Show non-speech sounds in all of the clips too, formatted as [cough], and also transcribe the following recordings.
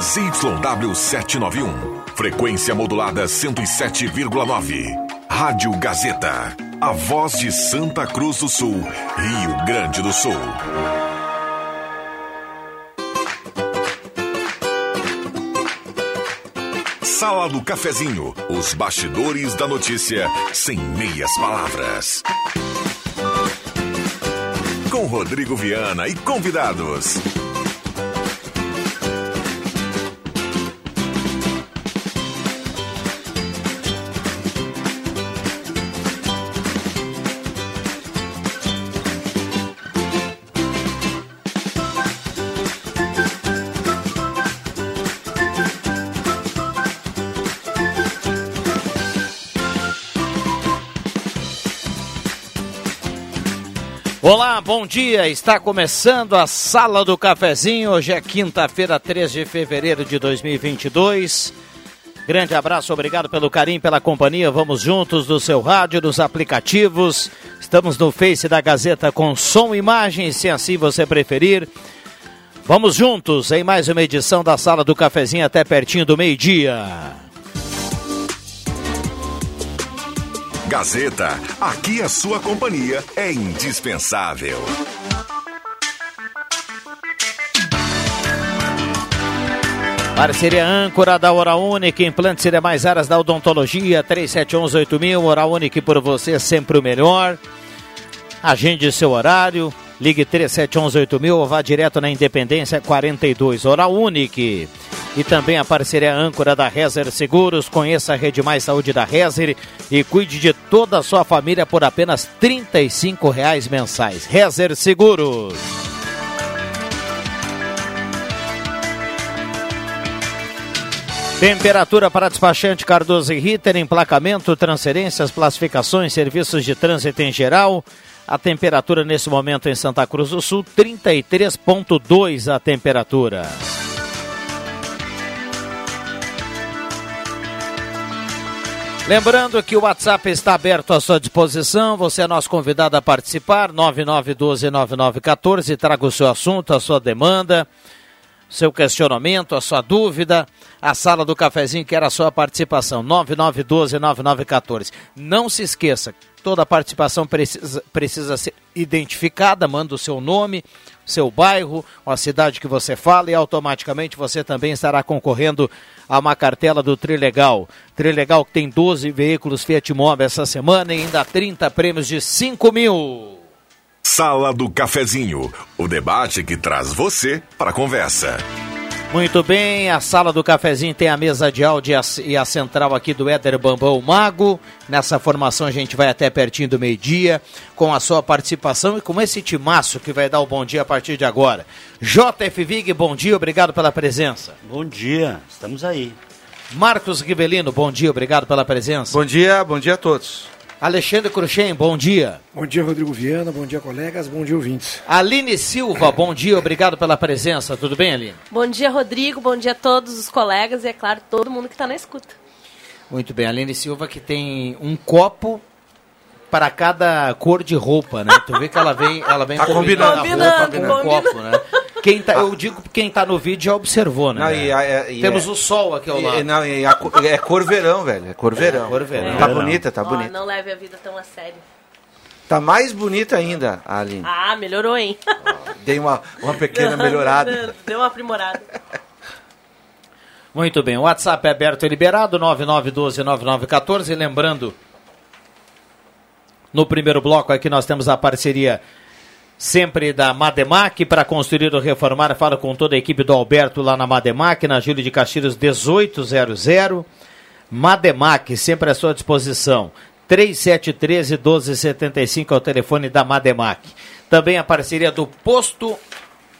ZYW 791. Frequência modulada 107,9. Rádio Gazeta. A voz de Santa Cruz do Sul, Rio Grande do Sul. Sala do Cafezinho. Os bastidores da notícia sem meias palavras. Com Rodrigo Viana e convidados. Bom dia. Está começando a Sala do Cafezinho. Hoje é quinta-feira, 3 de fevereiro de 2022. Grande abraço, obrigado pelo carinho, pela companhia. Vamos juntos no seu rádio, nos aplicativos. Estamos no Face da Gazeta com som e imagem, se assim você preferir. Vamos juntos em mais uma edição da Sala do Cafezinho até pertinho do meio-dia. Gazeta, aqui a sua companhia é indispensável. Parceria âncora da Hora Única, implantes e demais áreas da odontologia, 3711-8000, Hora Única por você, sempre o melhor. Agende seu horário, ligue 3711-8000 ou vá direto na Independência 42, Hora Única. E também a parceria âncora da Rezer Seguros, conheça a Rede Mais Saúde da Rezer e cuide de toda a sua família por apenas 35 reais mensais. Rezer Seguros. Temperatura para despachante Cardoso e Ritter, emplacamento, transferências, classificações, serviços de trânsito em geral. A temperatura nesse momento em Santa Cruz do Sul, 33,2 a temperatura. Lembrando que o WhatsApp está aberto à sua disposição, você é nosso convidado a participar, 99129914, traga o seu assunto, a sua demanda seu questionamento, a sua dúvida, a sala do cafezinho quer a sua participação, 9912-9914. Não se esqueça, toda participação precisa, precisa ser identificada, manda o seu nome, seu bairro, a cidade que você fala e automaticamente você também estará concorrendo a uma cartela do Trilegal. Trilegal que tem 12 veículos Fiat Mobi essa semana e ainda 30 prêmios de 5 mil. Sala do Cafezinho, o debate que traz você para a conversa. Muito bem, a sala do cafezinho tem a mesa de áudio e a central aqui do Éder Bambão Mago. Nessa formação a gente vai até pertinho do meio-dia com a sua participação e com esse timaço que vai dar o bom dia a partir de agora. JF Vig, bom dia, obrigado pela presença. Bom dia, estamos aí. Marcos Rivelino, bom dia, obrigado pela presença. Bom dia, bom dia a todos. Alexandre Cruxem, bom dia. Bom dia, Rodrigo Viana, bom dia, colegas, bom dia, ouvintes. Aline Silva, bom dia, obrigado pela presença. Tudo bem, Aline? Bom dia, Rodrigo, bom dia a todos os colegas e, é claro, todo mundo que está na escuta. Muito bem, Aline Silva que tem um copo para cada cor de roupa, né? Tu vê que ela vem, ela vem tá combinando, combinando a roupa com o copo, né? Quem tá, eu digo que quem tá no vídeo já observou, né? Não, e, a, e Temos é, o sol aqui ao lado. E, não, e a, é cor verão, velho. É cor verão. É, cor verão. Tá bonita, tá Ó, bonita. não leve a vida tão a sério. Tá mais bonita ainda, a Aline. Ah, melhorou, hein? Dei uma, uma pequena [laughs] melhorada. Deu uma aprimorada. Muito bem, o WhatsApp é aberto e liberado, 99129914. Lembrando, no primeiro bloco aqui nós temos a parceria sempre da Mademac para construir ou reformar. Fala com toda a equipe do Alberto lá na Mademac, na Júlio de Castilhos 1800. Mademac, sempre à sua disposição. 3713 1275 é o telefone da Mademac. Também a parceria do Posto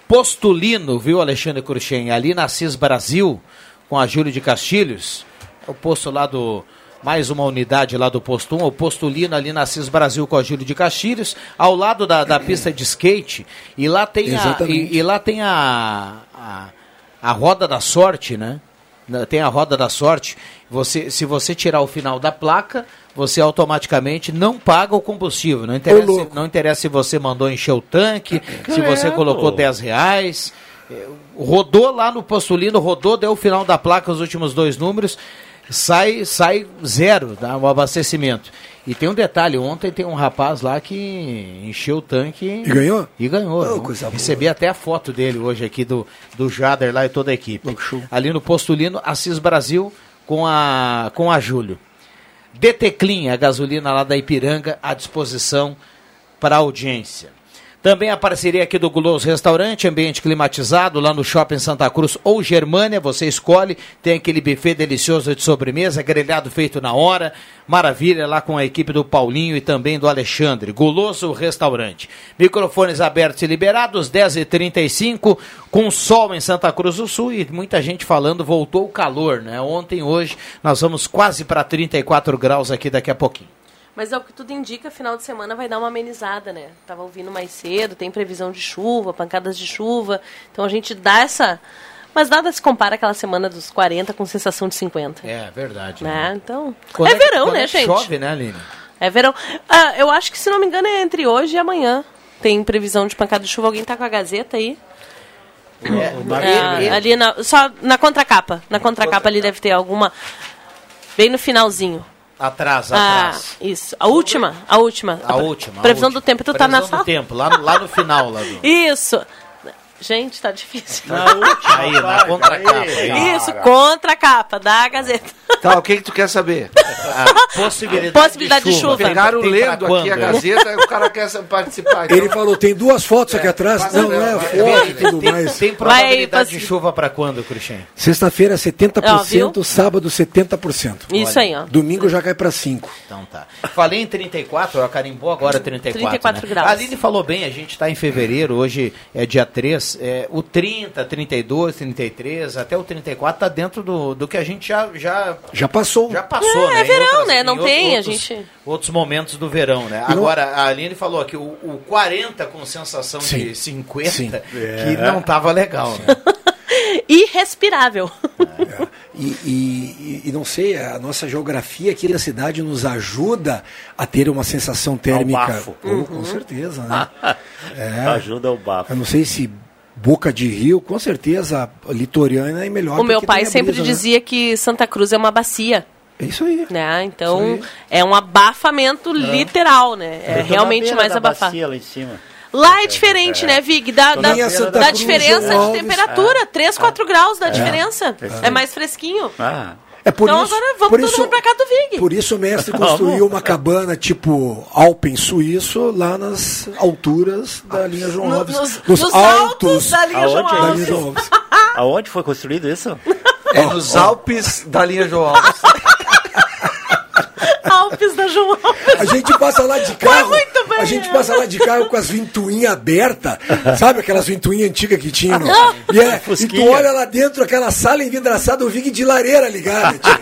Postulino, viu, Alexandre Cruxem? Ali na CIS Brasil, com a Júlio de Castilhos. É o posto lá do. Mais uma unidade lá do posto 1, o Postulino ali na CIS Brasil com a Júlio de Castilhos, ao lado da, da pista de skate. E lá tem a, Exatamente. e, e lá tem a, a, a roda da sorte, né? Tem a roda da sorte. Você, se você tirar o final da placa, você automaticamente não paga o combustível. Não interessa, não interessa se você mandou encher o tanque, se É, você colocou pô. 10 reais. É, rodou lá no Postulino, rodou, deu o final da placa, os últimos dois números, sai, sai zero tá, o abastecimento. E tem um detalhe, ontem tem um rapaz lá que encheu o tanque E ganhou? e ganhou. Oh, coisa boa. Recebi até a foto dele hoje aqui do, do Jader lá e toda a equipe. Oh. Ali no Postulino, Assis Brasil com a, com a Júlio. DT Clean, a gasolina lá da Ipiranga, à disposição para audiência. Também a parceria aqui do Guloso Restaurante, ambiente climatizado, lá no Shopping Santa Cruz ou Germânia, você escolhe, tem aquele buffet delicioso de sobremesa, grelhado feito na hora, maravilha, lá com a equipe do Paulinho e também do Alexandre. Guloso Restaurante. Microfones abertos e liberados, 10h35, com sol em Santa Cruz do Sul e muita gente falando, voltou o calor, né? Ontem, hoje, nós vamos quase para 34 graus aqui daqui a pouquinho. Mas é o que tudo indica, final de semana vai dar uma amenizada, né? Tava ouvindo mais cedo, tem previsão de chuva, pancadas de chuva. Então a gente dá essa. Mas nada se compara aquela semana dos 40 com sensação de 50. É, verdade. Né? Então. Quando é que- verão, né, é que gente? Chove, né, Aline? É verão. Ah, eu acho que, se não me engano, é entre hoje e amanhã. Tem previsão de pancada de chuva. Alguém tá com a Gazeta aí? É, ali na, só na contracapa. Na contracapa ali deve ter alguma. Bem no finalzinho. Atrás, Ah, atrás. isso. A última, a última. A última. a Previsão última. do tempo. Tu tá na Previsão sala? do tempo, lá no, lá no final. Lá do... Isso. Gente, tá difícil. Aí, na contracapa. aí. Isso, contra a capa da Gazeta. Tá, o que, que tu quer saber? A possibilidade, Possibilidade de chuva. Pegaram Tem lendo aqui a né? Gazeta e o cara quer participar. Então, Ele falou, tem duas fotos aqui atrás. passa Não, não é foto e tudo Tem, mais. tem probabilidade Vai, de chuva para quando, Cruxem? Sexta-feira Ó, 70%, viu? sábado 70%. Isso aí, ó. Domingo já cai para 5. Então tá. Falei em 34, ó, carimbou agora 34. 34 né? graus. A Aline falou bem, a gente está em fevereiro, hoje é dia 3. É, o 30, 32, 33, até o 34 tá dentro do, do que a gente já, já, Já passou. já passou, É, né? é verão, né? em Não tem, a outros, gente- Outros momentos do verão, né? Não- Agora, a Aline falou aqui, o, o 40 com sensação Sim. de 50, Sim. que não tava legal, né? [laughs] Irrespirável. E, e- e não sei, a nossa geografia aqui da cidade nos ajuda a ter uma sensação térmica. bafo. Pô, Uhum. Com certeza, né? [laughs] Ajuda o bafo. Eu não sei se Boca de Rio, com certeza, a litorânea é melhor. O meu pai sempre brisa, né? dizia que Santa Cruz é uma bacia. É isso aí. Né? Então Isso é um abafamento literal, né? É Eu na realmente mais abafado. bacia lá em cima. Lá é diferente, né, Vig? Da, da, Cruz, diferença João de temperatura. 3, 4 graus da diferença. É mais fresquinho. Ah, É por Então isso, agora vamos por todo isso, mundo pra cá do Vig. Por isso o mestre [laughs] construiu uma cabana tipo Alpen suíço lá nas alturas da linha João No- Alves. nos, nos altos da linha João é da Alves. linha João Alves. [laughs] aonde foi construído isso? É nos Alpes da linha João Alves. [laughs] Da João Alves. A gente passa lá de carro. muito bem, a gente passa lá de carro com as ventoinhas abertas. Sabe aquelas ventoinhas antigas que tinham? E, é, e tu olha lá dentro, aquela sala envidraçada, o Vig de lareira ligada. tipo.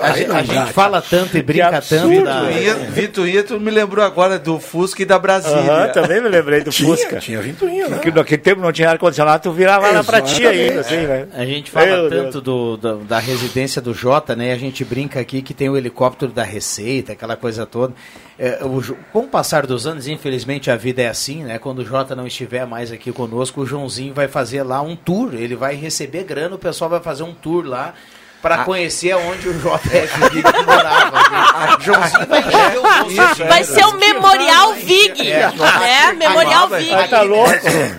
A, gente, a gente fala tanto e brinca tanto absurdo, da, Vituinha, Vituinha, tu me lembrou agora do Fusca e da Brasília. Também me lembrei do Tinha, Fusca. tinha ventoinha, né? Porque naquele tempo não tinha ar-condicionado, tu virava lá pra ti ainda, assim, né? A gente fala Meu tanto do, do- da residência do Jota, né? A gente brinca aqui que tem o helicóptero da Receita, aquela coisa toda. É, o com o passar dos anos, infelizmente a vida é assim, né? Quando o Jota não estiver mais aqui conosco, o Joãozinho vai fazer lá um tour. Ele vai receber grana, o pessoal vai fazer um tour lá. Pra conhecer aonde o JF Vig morava. O Joãozinho vai encher o Isso, de Vai ser o Memorial Vig. né? Memorial Vig. Tá louco?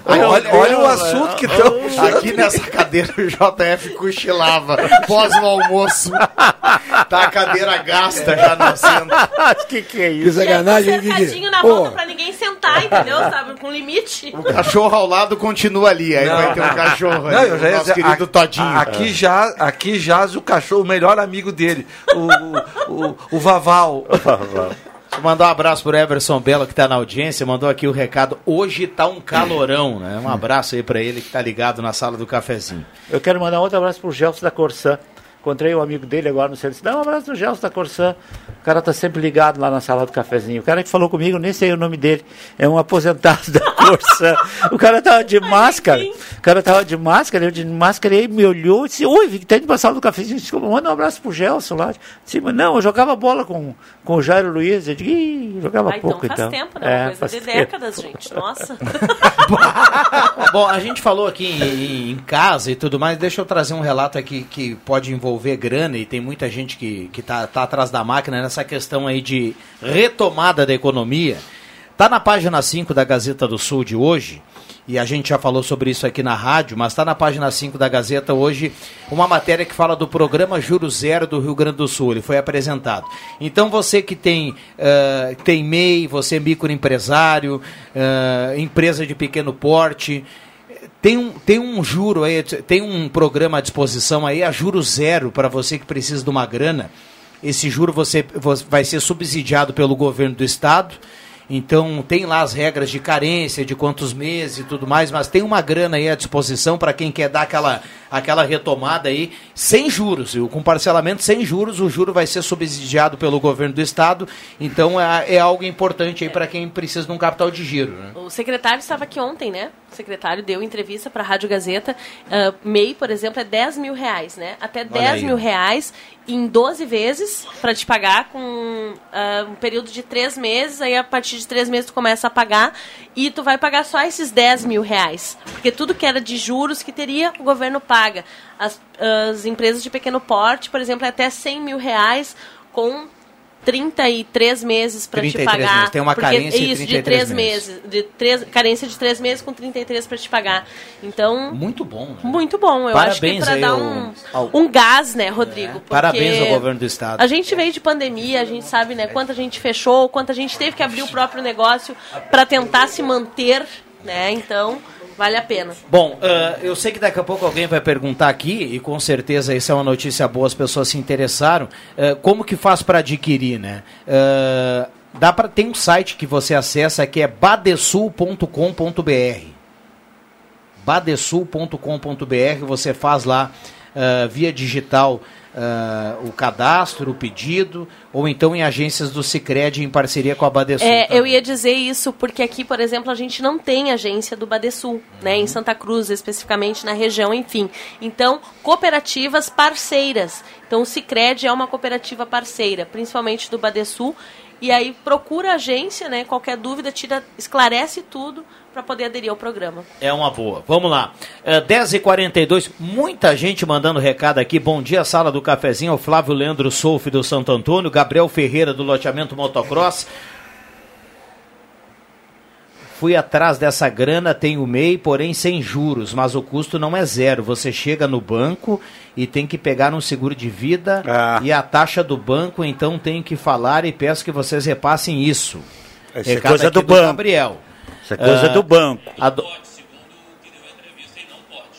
Olha, olha o assunto que puxando. Aqui nessa cadeira o JF cochilava pós o almoço. Tá a cadeira gasta já no assento. que que é Que isso? sacanagem, hein, Vig? Cercadinho na volta pra ninguém sentar, entendeu? Sabe? Com limite. O cachorro ao lado continua ali. Aí vai ter um cachorro Não, eu o já ia nosso dizer, querido a- Todinho. Aqui já, aqui o cachorro, o melhor amigo dele, o, o, o, [laughs] o Vaval. Deixa eu mandar um abraço pro Everson Belo que tá na audiência, mandou aqui o recado. Hoje tá um calorão, né? Um abraço aí pra ele que tá ligado na sala do cafezinho. Eu quero mandar outro abraço pro Gelson da Corsã. Encontrei um amigo dele agora no centro. Dá um abraço pro Gelson da Corsã. O cara tá sempre ligado lá na sala do cafezinho. O cara que falou comigo, nem sei o nome dele. É um aposentado da [laughs] Corsa. o cara tava de máscara. O cara tava de máscara, eu de máscara, e aí me olhou e disse, oi, Vic, tá indo pra sala do cafezinho. Disse, manda um abraço pro Gelson lá. Disse, mas não, eu jogava bola com, com o Jairo Luiz. Eu digo, Ih, jogava Ah, então pouco faz então. tempo, né? É, Uma coisa faz de tempo. décadas, gente. Nossa. [laughs] Bom, a gente falou aqui em, em casa e tudo mais, deixa eu trazer um relato aqui que pode envolver grana e tem muita gente que, que tá, atrás da máquina nessa questão aí de retomada da economia. Tá na página 5 da Gazeta do Sul de hoje, e a gente já falou sobre isso aqui na rádio, mas está na página 5 da Gazeta hoje uma matéria que fala do programa Juro Zero do Rio Grande do Sul. Ele foi apresentado. Então você que tem, eh, tem MEI, você é microempresário, eh, empresa de pequeno porte, tem um, tem um juro aí, tem um programa à disposição aí, a juro zero para você que precisa de uma grana. Esse juro você, você vai ser subsidiado pelo governo do estado. Então tem lá as regras de carência, de quantos meses e tudo mais, mas tem uma grana aí à disposição para quem quer dar aquela, aquela retomada aí, sem juros, viu? com parcelamento sem juros, o juro vai ser subsidiado pelo governo do estado, então é, é algo importante aí para quem precisa de um capital de giro. Né? O secretário estava aqui ontem, né? O secretário deu entrevista para a Rádio Gazeta. Ah, MEI, por exemplo, é 10 mil reais, né? Até 10 aí. mil reais em 12 vezes para te pagar com ah, um período de três meses. Aí, a partir de três meses, tu começa a pagar e tu vai pagar só esses 10 mil reais. Porque tudo que era de juros que teria, o governo paga. As, as empresas de pequeno porte, por exemplo, é até 100 mil reais com 33 meses para te 33 pagar. meses. Tem uma carência de isso, de 33 três meses. De três, carência de 3 meses com 33 para te pagar. Então, Muito bom, né? muito bom. Eu acho que Parabéns para dar um, ao- um gás, né, Rodrigo? porque Parabéns ao governo do estado. A gente veio de pandemia, a gente sabe, né, quanta gente fechou, quanta gente teve que abrir o próprio negócio para tentar se manter, né? Então, vale a pena. Bom, ah, eu sei que daqui a pouco alguém vai perguntar aqui, e com certeza isso é uma notícia boa, as pessoas se interessaram. ah, como que faz para adquirir, né? Ah, dá para tem um site que você acessa que é badesul.com.br. badesul.com.br, você faz lá via digital ah, o cadastro, o pedido, ou então em agências do Sicredi em parceria com a Badesul. É, também. eu ia dizer isso porque aqui, por exemplo, a gente não tem agência do Badesul, né, em Santa Cruz, especificamente na região, enfim. Então, cooperativas parceiras. Então, o Sicredi é uma cooperativa parceira, principalmente do Badesul. E aí procura a agência, né? Qualquer dúvida, tira, esclarece tudo para poder aderir ao programa. É uma boa. Vamos lá. É, 10h42, muita gente mandando recado aqui. Bom dia, sala do cafezinho. O Flávio Leandro Solfi do Santo Antônio, Gabriel Ferreira do loteamento Motocross. Fui atrás dessa grana, tenho MEI, porém sem juros, mas o custo não é zero. Você chega no banco e tem que pegar um seguro de vida Ah. e a taxa do banco, então tenho que falar e peço que vocês repassem isso. Essa é Recado coisa aqui do banco. Gabriel. Isso é coisa Ah, do banco. A do-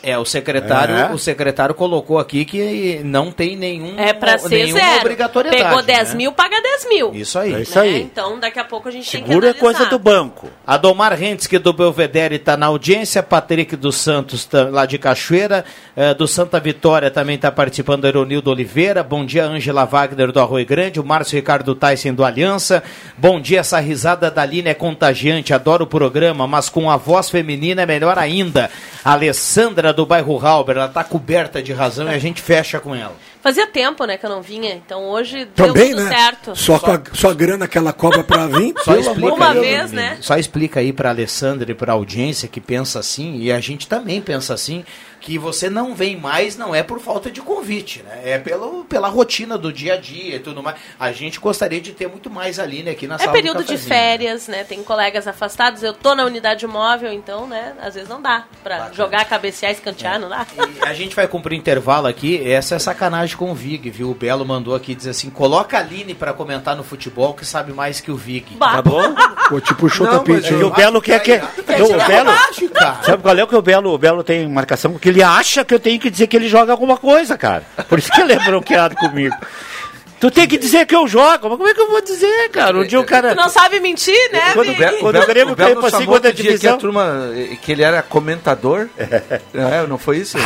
É, o secretário, É. o secretário colocou aqui que não tem nenhum É para ser nenhuma zero. obrigatoriedade. Pegou 10 né? mil, paga 10 mil. Isso aí. É isso né? aí. Então, daqui a pouco a gente Seguro tem é que coisa analisar. do banco. Adomar Rentske do Belvedere está na audiência, Patrick dos Santos tá lá de Cachoeira, eh, do Santa Vitória também está participando, Eronildo Oliveira, bom dia Ângela Wagner do Arroio Grande, o Márcio Ricardo Tyson do Aliança, bom dia, essa risada da Aline é contagiante, adoro o programa, mas com a voz feminina é melhor ainda, Alessandra do bairro Halber, ela está coberta de razão e a gente fecha com ela. Fazia tempo, né, que eu não vinha, então hoje Também, deu tudo né? certo. Só, com a, só a grana que ela cobra pra vir. Só explica Uma aí, vez, né? Só explica aí para Alessandra e para a audiência que pensa assim, e a gente também pensa assim, que você não vem mais não é por falta de convite, né? É pelo, pela rotina do dia a dia e tudo mais. A gente gostaria de ter muito mais ali né, aqui na É sala do período de cafezinho. férias, né? Tem colegas afastados. Eu tô na unidade móvel, então, né? Às vezes não dá pra jogar, cabecear, escantear, não dá. E a gente vai cumprir intervalo aqui. Essa é sacanagem com o Vig, viu? O Belo mandou aqui dizer assim: coloca a Aline para comentar no futebol que sabe mais que o Vig. Bah. Tá bom? Pô, tipo o Chuta Não, mas Pitch, E hein? o Belo quer que. Não, o Belo. Sabe qual é o que o Belo, o Belo tem marcação? Porque ele acha que eu tenho que dizer que ele joga alguma coisa, cara. Por isso que ele é bronqueado comigo. Tu tem que dizer que eu jogo. Mas como é que eu vou dizer, cara? Um dia o cara. Tu não sabe mentir, né, Quando- Vini? Quando- Quando o Grêmio caiu pra segunda que divisão. a turma, eh, que ele era comentador. [laughs] É, não foi isso?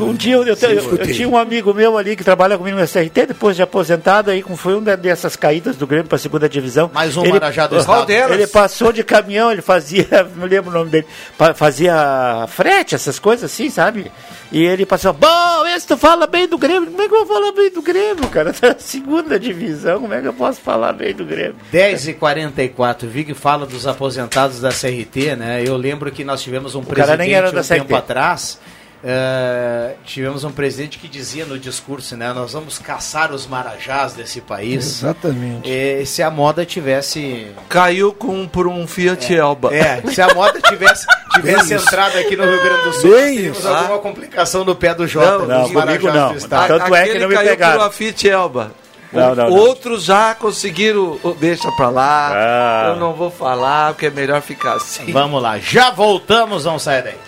Um dia eu, eu, eu- eu tinha um amigo meu ali que trabalha comigo no SRT, depois de aposentado, aí como foi uma dessas caídas do Grêmio para a segunda divisão. Mais um ele, Marajá do Estado. Ele passou de caminhão, ele fazia, [laughs] não lembro o nome dele, fazia frete, essas coisas assim, sabe? E ele passou, bom, esse tu fala bem do Grêmio. Como é que eu vou falar bem do Grêmio, cara? [laughs] Tá na segunda divisão, como é que eu posso falar bem do Grêmio? 10 e 44 o Vig fala dos aposentados da CRT, né? Eu lembro que nós tivemos um era presidente da um CRT. tempo atrás. eh, tivemos um presidente que dizia no discurso, né? Nós vamos caçar os marajás desse país. Exatamente. Eh, se a moda tivesse. Caiu com, por um Fiat Elba. É, se a moda tivesse, [laughs] tivesse entrado aqui no Rio Grande do Sul, Bem teríamos isso. alguma complicação no pé do Jota, Não, dos não, comigo marajás não. do estado. Tanto é que não me caiu pegaram. por uma Fiat Elba. Não, não, não. Outros já conseguiram. Deixa pra lá. Ah. Eu não vou falar, porque é melhor ficar assim. Vamos lá, já voltamos, não sai daí.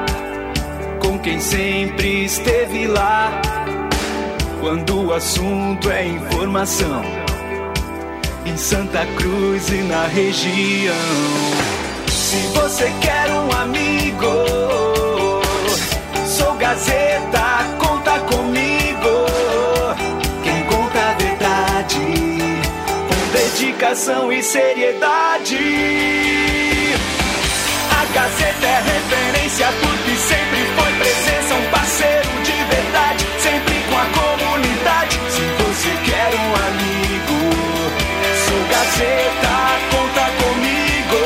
quem sempre esteve lá. Quando o assunto é informação, em Santa Cruz e na região. Se você quer um amigo, sou Gazeta, conta comigo. Quem conta a verdade, com dedicação e seriedade. A Gazeta é referência porque Gazeta, conta comigo.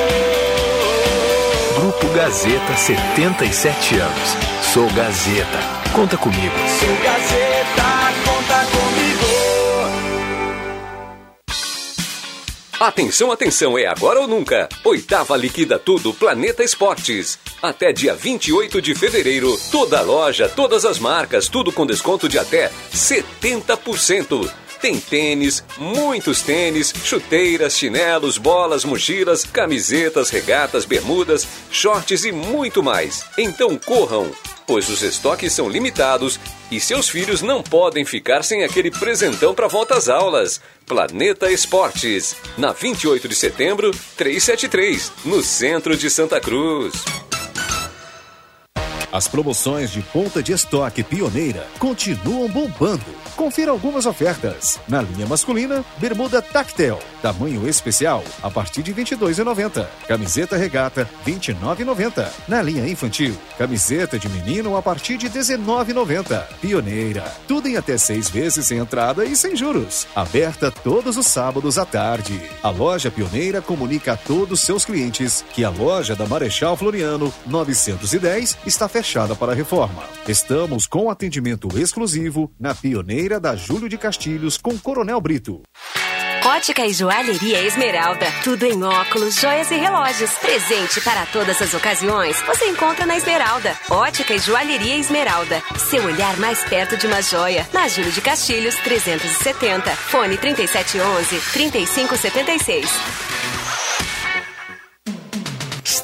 Grupo Gazeta, 77 anos. Sou Gazeta. Conta comigo. Sou Gazeta, conta comigo. Atenção, atenção, é agora ou nunca. Oitava Liquida Tudo Planeta Esportes. Até dia 28 de fevereiro, toda loja, todas as marcas, tudo com desconto de até 70%. Tem tênis, muitos tênis, chuteiras, chinelos, bolas, mochilas, camisetas, regatas, bermudas, shorts e muito mais. Então corram, pois os estoques são limitados e seus filhos não podem ficar sem aquele presentão para volta às aulas. Planeta Esportes, na 28 de setembro, 373, no centro de Santa Cruz. As promoções de ponta de estoque pioneira continuam bombando. Confira algumas ofertas. Na linha masculina, bermuda Tactel, tamanho especial, a partir de R$ 22,90. Camiseta regata, R$ 29,90. Na linha infantil, camiseta de menino a partir de R$ 19,90. Pioneira, tudo em até seis vezes sem entrada e sem juros. Aberta todos os sábados à tarde. A loja Pioneira comunica a todos seus clientes que a loja da Marechal Floriano 910 está fechada para reforma. Estamos com atendimento exclusivo na Pioneira da Júlio de Castilhos com Coronel Brito. Ótica e Joalheria Esmeralda. Tudo em óculos, joias e relógios. Presente para todas as ocasiões. Você encontra na Esmeralda. Ótica e Joalheria Esmeralda. Seu olhar mais perto de uma joia. Na Júlio de Castilhos, 370. Fone 3711-3576.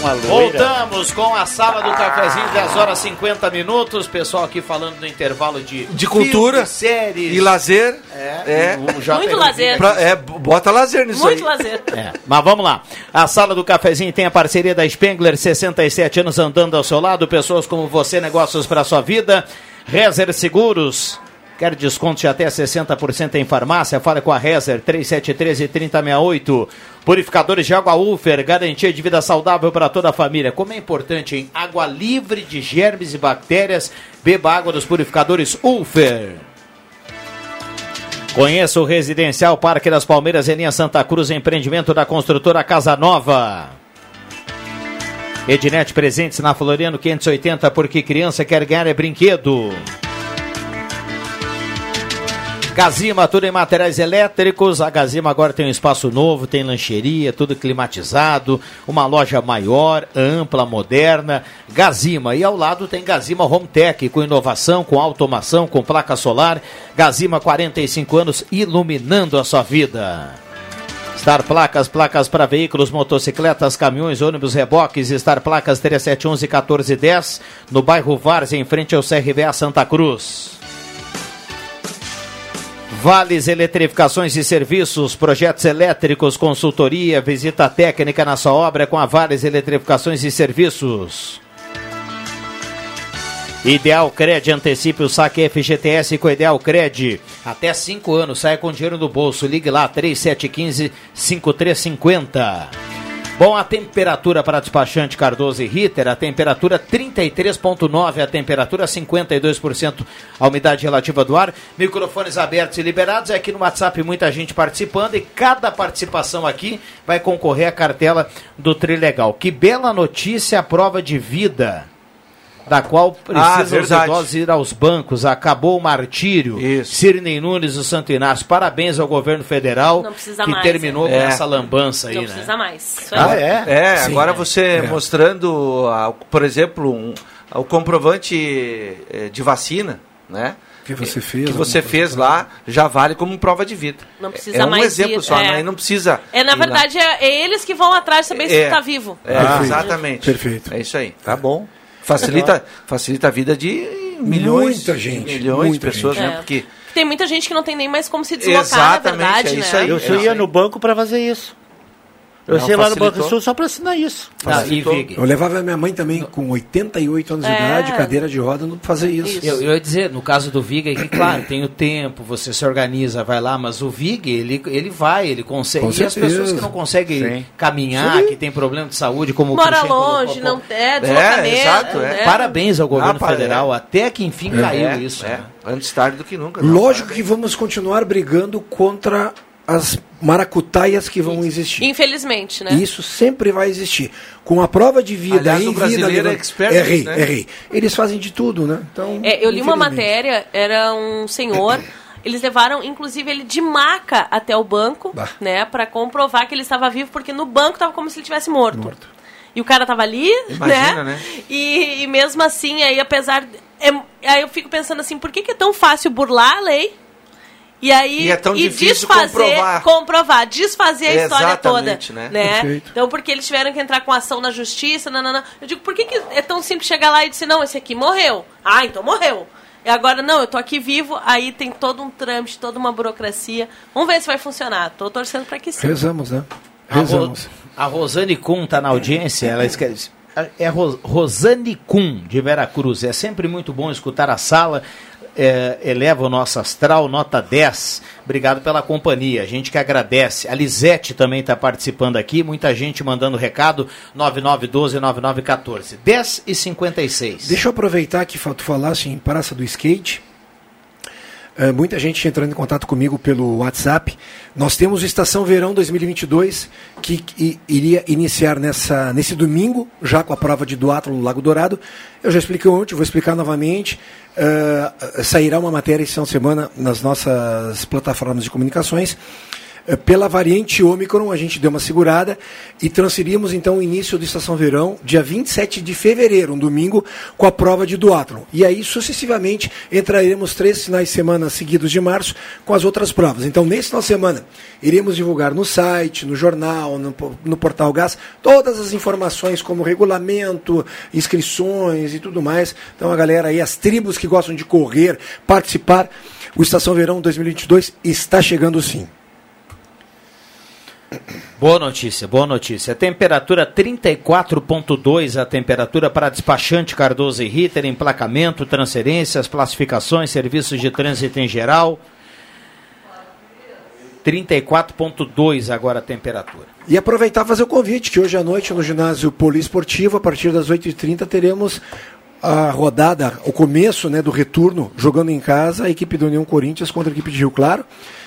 Uma loira. Voltamos com a sala do cafezinho, 10 horas 50 minutos. Pessoal aqui falando no intervalo de, De cultura filmes, séries e lazer. É, É. Muito lazer. Pra- é, bota lazer nisso Muito aí. lazer. [laughs] É, mas vamos lá. A sala do cafezinho tem a parceria da Spengler, 67 anos andando ao seu lado. Pessoas como você, negócios para sua vida. Rezer Seguros. Quer desconto de até 60% em farmácia? Fale com a Rezer, 3713-3068. Purificadores de água Ufer, garantia de vida saudável para toda a família. Como é importante, hein? Água livre de germes e bactérias. Beba água dos purificadores Ufer. Conheça o Residencial Parque das Palmeiras em linha Santa Cruz, empreendimento da construtora Casa Nova. Ednet presentes na Floriano 580, porque criança quer ganhar é brinquedo. Gazima, tudo em materiais elétricos. A Gazima agora tem um espaço novo, tem lancheria, tudo climatizado, uma loja maior, ampla, moderna. Gazima. E ao lado tem Gazima Home Tech, com inovação, com automação, com placa solar. Gazima, 45 anos, iluminando a sua vida. Star Placas, placas para veículos, motocicletas, caminhões, ônibus, reboques. Star Placas 3711-1410, no bairro Várzea, em frente ao CRVA Santa Cruz. Vales Eletrificações e Serviços, projetos elétricos, consultoria, visita técnica na sua obra com a Vales Eletrificações e Serviços. Ideal Cred, antecipe o saque FGTS com Ideal Cred. Até 5 anos, saia com dinheiro no bolso. Ligue lá, 3715-5350. Bom, a temperatura para despachante Cardoso e Ritter, a temperatura 33,9, a temperatura 52%, a umidade relativa do ar, microfones abertos e liberados. É aqui no WhatsApp muita gente participando e cada participação aqui vai concorrer à cartela do Trilegal. Que bela notícia a prova de vida da qual Ah, precisam os verdade. idosos ir aos bancos. Acabou o martírio. Isso. Cirnei Nunes do Santo Inácio. Parabéns ao governo federal Não precisa que mais, terminou é. com É. essa lambança aí, Não né? precisa mais. Isso Ah, aí. é? É, Sim, agora é. você É. mostrando, ah, por exemplo, um- o comprovante eh, de vacina, né? Que você fez, Que você fez lá, já vale como prova de vida. Não precisa é um mais exemplo ir, só, é. né? E não precisa. É, na verdade, é, é eles que vão atrás saber se É. tu tá vivo. É, Perfeito. exatamente. Perfeito. É isso aí. Tá bom. Facilita, facilita a vida de milhões, Muita gente, milhões muita de pessoas, gente. né? É. Porque Tem muita gente que não tem nem mais como se deslocar, Exatamente, na verdade, é isso né? aí. Eu só É, ia sim. no banco para fazer isso. Eu Não, sei lá no. Banco Sul só para assinar isso. Facilitou. Eu levava minha mãe também com 88 anos de É. idade, cadeira de roda, não fazer isso. Eu, eu ia dizer, no caso do Vig, é que, claro, tem o tempo, você se organiza, vai lá, mas o Vig, ele, ele vai, ele consegue. Com e as pessoas que não conseguem Sim. caminhar, Sim. que tem problema de saúde, como o Mora colocou, longe, pô, não é deslocamento. exato, é. né? Parabéns ao governo Ah, federal, até que enfim É. caiu É, isso. é. né? Antes tarde do que nunca. não. Lógico que vamos continuar brigando contra as maracutaias que vão existir. Infelizmente, né? Isso sempre vai existir. Com a prova de vida Aliás, em o brasileiro vida, é expert errei, nisso, né? errei. Eles fazem de tudo, né? Então, É, eu li uma matéria, era um senhor, [coughs] eles levaram, inclusive, ele de maca até o banco, né, para comprovar que ele estava vivo, porque no banco estava como se ele tivesse morto. E o cara tava ali, Imagina, né? né? E, e mesmo assim, aí apesar. é- aí eu fico pensando assim, por que, que é tão fácil burlar a lei? E aí E é tão difícil desfazer, comprovar. comprovar, desfazer a história toda. Exatamente, né? né? Então, porque eles tiveram que entrar com ação na justiça, nanana. Eu digo, por que, que é tão simples chegar lá e dizer, não, esse aqui morreu. Ah, então morreu. E agora, não, eu tô aqui vivo, aí tem todo um trâmite, toda uma burocracia. Vamos ver se vai funcionar. Tô torcendo para que sim. Rezamos, né? A, Ro- Rezamos. a Rosane Kuhn está na audiência, ela escreve. É Ro- Rosane Kuhn, de Veracruz. É sempre muito bom escutar a sala. É, eleva o nosso astral, nota 10. Obrigado pela companhia. A gente que agradece. A Lisete também está participando aqui. Muita gente mandando recado. 9912-9914. 10 e 56. Deixa eu aproveitar que tu falaste em Praça do Skate. É, muita gente entrando em contato comigo pelo WhatsApp. Nós temos Estação Verão 2022, que iria iniciar nessa, nesse domingo, já com a prova de duatlo no Lago Dourado. Eu já expliquei ontem, vou explicar novamente. É, sairá uma matéria esse final de semana nas nossas plataformas de comunicações. Eh, Pela variante Ômicron, a gente deu uma segurada e transferimos então o início do Estação Verão, dia 27 de fevereiro, um domingo, com a prova de duatlon. E aí, sucessivamente, entraremos três finais de semana seguidos de março com as outras provas. Então, nesse final de semana, iremos divulgar no site, no jornal, no, no Portal Gás, todas as informações como regulamento, inscrições e tudo mais. Então, a galera aí, as tribos que gostam de correr, participar, o Estação Verão 2022 está chegando sim. Boa notícia, boa notícia. Temperatura 34.2, a temperatura para despachante Cardoso e Ritter, emplacamento, transferências, classificações, serviços de trânsito em geral. 34.2 agora a temperatura. E aproveitar fazer o convite, que hoje à noite no ginásio poliesportivo, a partir das 8h30, teremos a rodada, o começo né, do retorno, jogando em casa, a equipe do União Corinthians contra a equipe de Rio Claro.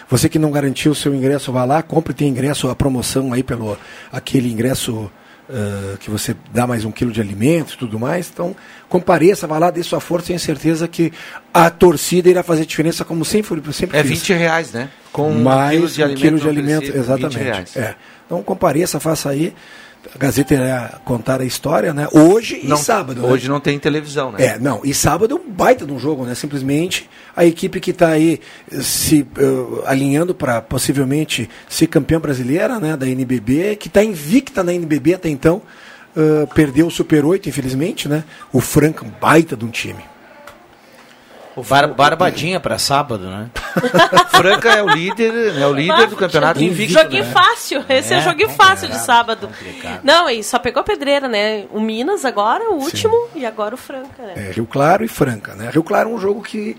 Você que não garantiu o seu ingresso, vá lá, compre, tem ingresso, a promoção aí pelo aquele ingresso ah, que você dá mais um quilo de alimento e tudo mais. Então, compareça, vá lá, dê sua força, tenho certeza que a torcida irá fazer diferença, como sempre, sempre É fiz. 20 reais, né? Com um mais quilo de um alimento quilo de alimento, perecível, 20 exatamente. É. Então compareça, faça aí. A Gazeta irá contar a história, né? Hoje Não- e sábado. né? Hoje não tem televisão, né? É, não. E sábado é um baita de um jogo, né? Simplesmente a equipe que está aí eh, se eh, alinhando para possivelmente ser campeã brasileira, né? Da NBB, que está invicta na NBB até então, eh, perdeu o Super 8, infelizmente, né? O Franca, um baita de um time. O bar, barbadinha para sábado, né? [laughs] Franca é o líder, é o líder do campeonato invicto. Joguinho né? fácil. Esse é, É, joguinho complicado, fácil de sábado. Não, e só pegou pedreira, né? O Minas agora, o último, e agora o Franca, né? É, Rio Claro e Franca, né? Rio Claro é um jogo que,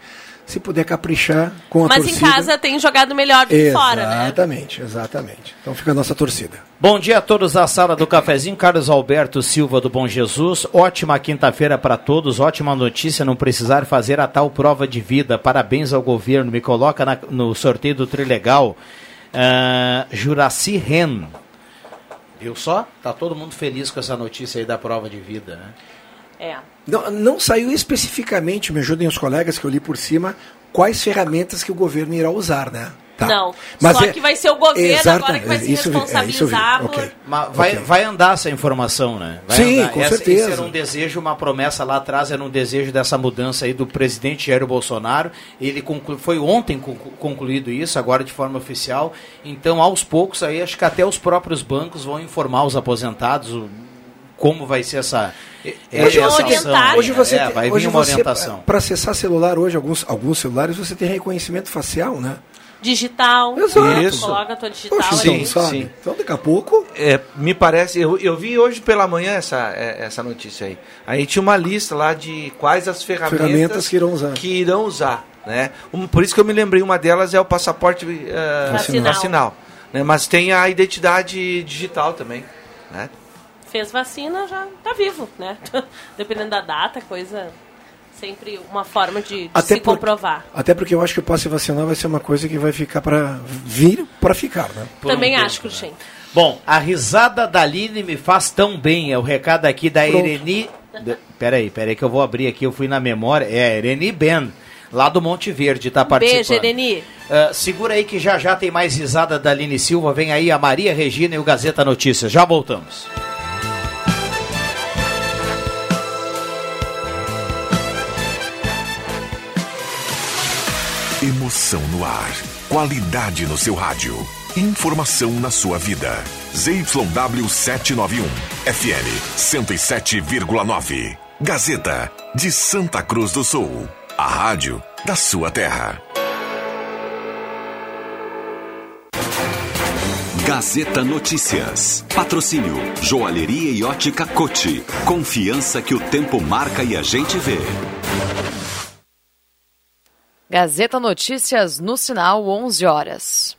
se puder caprichar com a Mas torcida... em casa tem jogado melhor do que fora, né? Exatamente, exatamente. Então fica a nossa torcida. Bom dia a todos da sala do cafezinho. Carlos Alberto Silva do Bom Jesus. Ótima quinta-feira para todos. Ótima notícia não precisar fazer a tal prova de vida. Parabéns ao governo. Me coloca na- no sorteio do Trilegal. Ah, Juraci Ren. Viu só? Tá todo mundo feliz com essa notícia aí da prova de vida, né? É. Não, não saiu especificamente, me ajudem os colegas que eu li por cima, quais ferramentas que o governo irá usar, né? Tá. Não, Mas só é- que vai ser o governo Exata- agora que vai se isso é, responsabilizar ok. por... Mas vai, vai andar essa informação, né? Vai Sim, andar. com Essa- certeza. Esse era um desejo, uma promessa lá atrás, era um desejo dessa mudança aí do presidente Jair Bolsonaro. Ele conclu... foi ontem conclu- concluído isso, agora de forma oficial. Então, aos poucos, aí acho que até os próprios bancos vão informar os aposentados o- como vai ser essa. É, Hoje essa orientar, Hoje você, É, tem- vai hoje vir uma você orientação. para acessar celular hoje alguns alguns celulares você tem reconhecimento facial, né? digital. Exato. Isso. Coloca a tua digital Poxa, aí. então, sabe? Então daqui a pouco. É, me parece, eu, eu vi hoje pela manhã essa, é, essa notícia aí. Aí tinha uma lista lá de quais as ferramentas, Ferramentas que irão usar. que irão usar, né? Um- por isso que eu me lembrei, uma delas é o passaporte eh, Vacinal. vacinal, né? Mas tem a identidade digital também, né? Fez vacina, já tá vivo, né? [laughs] Dependendo da data, coisa. Sempre uma forma de, de Até se por- comprovar. Até porque eu acho que o passe vacinal vai ser uma coisa que vai ficar para vir para ficar, né? Também acho, Cruxem. Bom, a risada da Aline me faz tão bem. É o recado aqui da Pronto. Ireni. De- Peraí, peraí que eu vou abrir aqui. Eu fui na memória. É a Ireni Ben, lá do Monte Verde, tá participando. Beijo, Ereni. Ah, segura aí que já já tem mais risada da Aline Silva. Vem aí a Maria Regina e o Gazeta Notícias. Já voltamos. Emoção no ar. Qualidade no seu rádio. Informação na sua vida. ZYW 791. FM 107,9. Gazeta de Santa Cruz do Sul. A rádio da sua terra. Gazeta Notícias. Patrocínio Joalheria e Ótica Cote. Confiança que o tempo marca e a gente vê. Gazeta Notícias no sinal 11 horas.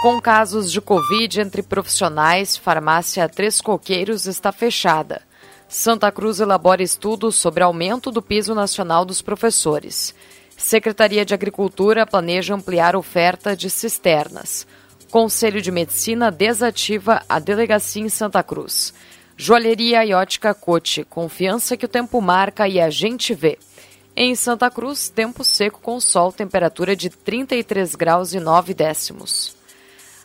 Com casos de Covid entre profissionais, farmácia Três Coqueiros está fechada. Santa Cruz elabora estudo sobre aumento do piso nacional dos professores. Secretaria de Agricultura planeja ampliar oferta de cisternas. Conselho de Medicina desativa a delegacia em Santa Cruz. Joalheria e ótica Cote, confiança que o tempo marca e a gente vê. Em Santa Cruz, tempo seco com sol, temperatura de 33 graus e 9 décimos.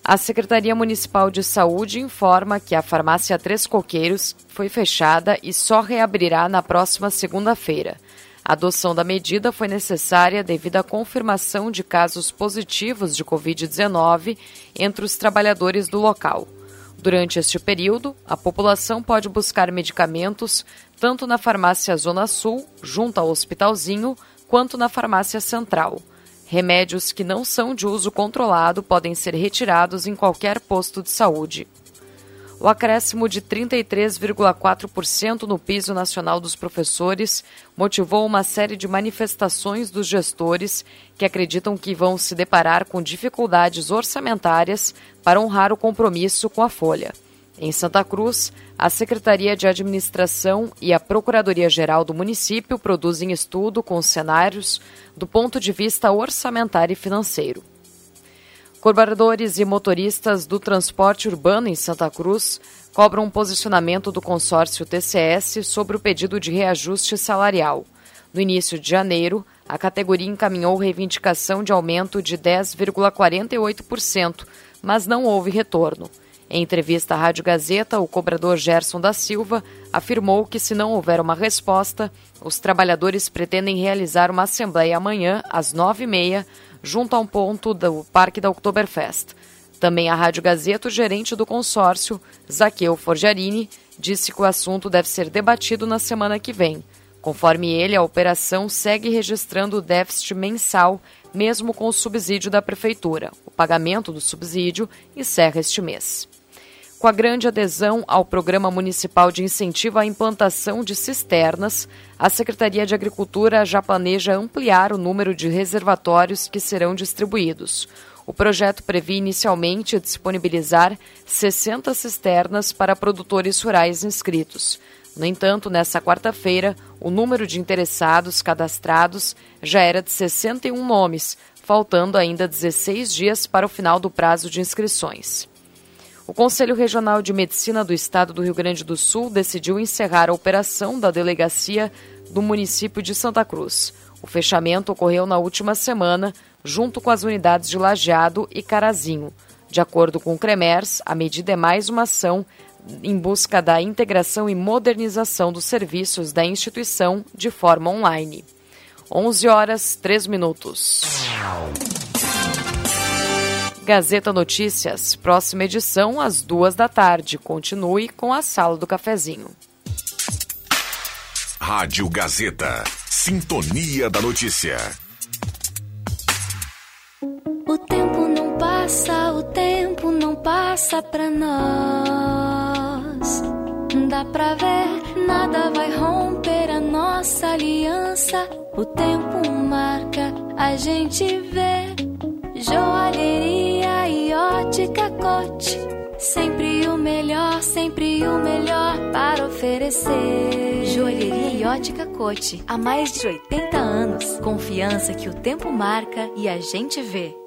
A Secretaria Municipal de Saúde informa que a farmácia Três Coqueiros foi fechada e só reabrirá na próxima segunda-feira. A adoção da medida foi necessária devido à confirmação de casos positivos de Covid-19 entre os trabalhadores do local. Durante este período, a população pode buscar medicamentos tanto na farmácia Zona Sul, junto ao Hospitalzinho, quanto na farmácia Central. Remédios que não são de uso controlado podem ser retirados em qualquer posto de saúde. O acréscimo de 33,4% no piso nacional dos professores motivou uma série de manifestações dos gestores que acreditam que vão se deparar com dificuldades orçamentárias para honrar o compromisso com a folha. Em Santa Cruz, a Secretaria de Administração e a Procuradoria-Geral do município produzem estudo com cenários do ponto de vista orçamentário e financeiro. Colaboradores e motoristas do transporte urbano em Santa Cruz cobram um posicionamento do consórcio TCS sobre o pedido de reajuste salarial. No início de janeiro, a categoria encaminhou reivindicação de aumento de 10,48%, mas não houve retorno. Em entrevista à Rádio Gazeta, o cobrador Gerson da Silva afirmou que, se não houver uma resposta, os trabalhadores pretendem realizar uma assembleia amanhã, às nove e meia, junto a um ponto do Parque da Oktoberfest. Também a Rádio Gazeta, o gerente do consórcio, Zaqueu Forgiarini, disse que o assunto deve ser debatido na semana que vem. Conforme ele, a operação segue registrando o déficit mensal, mesmo com o subsídio da Prefeitura. O pagamento do subsídio encerra este mês. Com a grande adesão ao Programa Municipal de Incentivo à Implantação de Cisternas, a Secretaria de Agricultura já planeja ampliar o número de reservatórios que serão distribuídos. O projeto prevê inicialmente disponibilizar 60 cisternas para produtores rurais inscritos. No entanto, nessa quarta-feira, o número de interessados cadastrados já era de 61 nomes, faltando ainda 16 dias para o final do prazo de inscrições. O Conselho Regional de Medicina do Estado do Rio Grande do Sul decidiu encerrar a operação da delegacia do município de Santa Cruz. O fechamento ocorreu na última semana, junto com as unidades de Lajeado e Carazinho. De acordo com o CREMERS, a medida é mais uma ação em busca da integração e modernização dos serviços da instituição de forma online. 11 horas 3 minutos. Gazeta Notícias, próxima edição às duas da tarde. Continue com a Sala do Cafezinho. Rádio Gazeta, Sintonia da Notícia. O tempo não passa, o tempo não passa pra nós. Dá pra ver, nada vai romper a nossa aliança. O tempo marca, a gente vê. Joalheria e ótica cote. Sempre o melhor, sempre o melhor para oferecer. Joalheria e ótica cote. Há mais de 80 anos. Confiança que o tempo marca e a gente vê.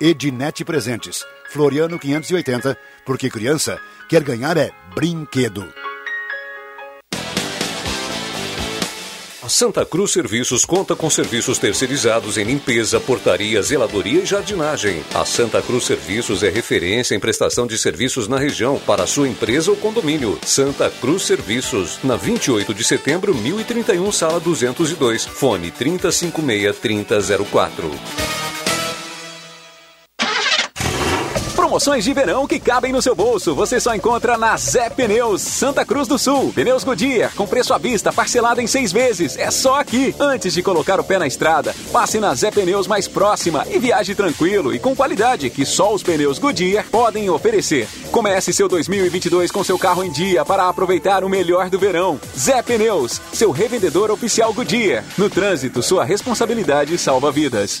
Ednet Presentes, Floriano 580, porque criança quer ganhar é brinquedo. A Santa Cruz Serviços conta com serviços terceirizados em limpeza, portaria, zeladoria e jardinagem. A Santa Cruz Serviços é referência em prestação de serviços na região para sua empresa ou condomínio. Santa Cruz Serviços, na 28 de setembro, 1031, sala 202, fone 3056-3004. Promoções de verão que cabem no seu bolso. Você só encontra na Zé Pneus, Santa Cruz do Sul. Pneus Goodyear, com preço à vista, parcelado em seis vezes. É só aqui. Antes de colocar o pé na estrada, passe na Zé Pneus mais próxima e viaje tranquilo e com qualidade que só os pneus Goodyear podem oferecer. Comece seu 2022 com seu carro em dia para aproveitar o melhor do verão. Zé Pneus, seu revendedor oficial Goodyear. No trânsito, sua responsabilidade salva vidas.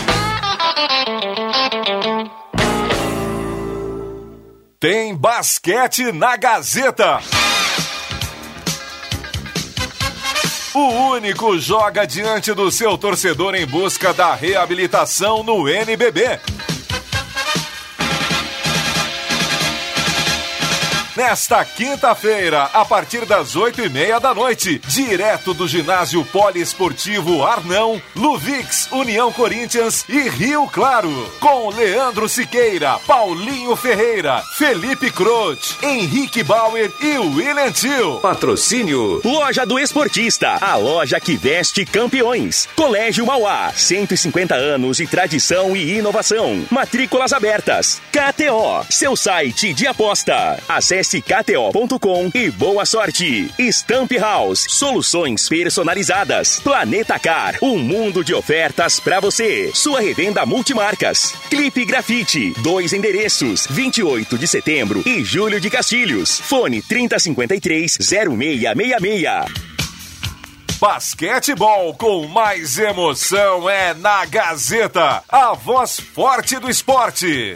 Tem basquete na Gazeta. O único joga diante do seu torcedor em busca da reabilitação no NBB. Nesta quinta-feira, a partir das oito e meia da noite, direto do ginásio poliesportivo Arnão, Luvix, União Corinthians e Rio Claro, com Leandro Siqueira, Paulinho Ferreira, Felipe Crote, Henrique Bauer e William Tio. Patrocínio Loja do Esportista, a loja que veste campeões. Colégio Mauá, 150 anos de tradição e inovação. Matrículas abertas. KTO, seu site de aposta. Acesse kto.com e boa sorte. Stamp House, soluções personalizadas. Planeta Car, um mundo de ofertas para você. Sua revenda multimarcas. Clipe Grafite, dois endereços, 28 de setembro e Júlio de Castilhos. Fone 3053 0666. Basquetebol com mais emoção é na Gazeta, a voz forte do esporte.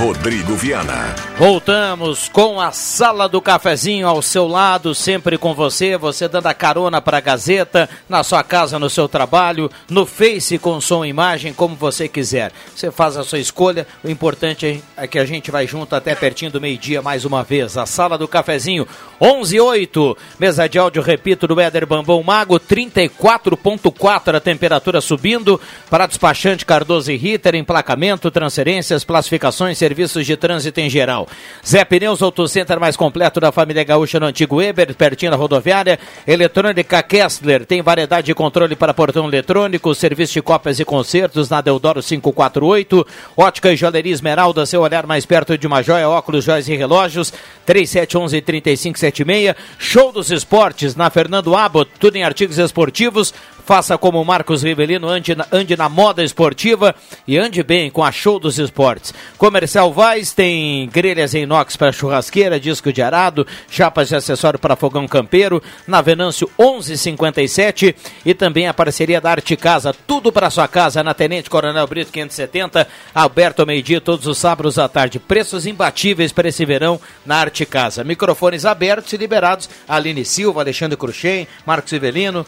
Rodrigo Viana. Voltamos com a Sala do Cafezinho ao seu lado, sempre com você, você dando a carona para a Gazeta, na sua casa, no seu trabalho, no Face com som e imagem, como você quiser. Você faz a sua escolha, o importante é que a gente vai junto até pertinho do meio-dia mais uma vez. A Sala do Cafezinho, 11:08. Mesa de áudio, repito, do Éder Bambão Mago, 34.4 a temperatura subindo para despachante Cardoso e Ritter, emplacamento, transferências, classificações, serviços de trânsito em geral. Zé Pneus Auto Center mais completo da família gaúcha no antigo Weber, pertinho da rodoviária. Eletrônica Kessler tem variedade de controle para portão eletrônico, serviço de cópias e concertos na Deodoro 548. Ótica e Joalheria Esmeralda, seu olhar mais perto de uma joia, óculos, joias e relógios. 3711-3576. Show dos Esportes na Fernando Abbott, tudo em artigos esportivos. Faça como o Marcos Rivelino, ande na, ande na moda esportiva e ande bem com a Show dos Esportes. Comercial Vaz tem grelhas em inox para churrasqueira, disco de arado, chapas de acessório para fogão campeiro, na Venâncio 1157 e também a parceria da Arte Casa, tudo para sua casa na Tenente Coronel Brito 570, aberto ao meio-dia todos os sábados à tarde. Preços imbatíveis para esse verão na Arte Casa. Microfones abertos e liberados. Aline Silva, Alexandre Cruxem, Marcos Rivelino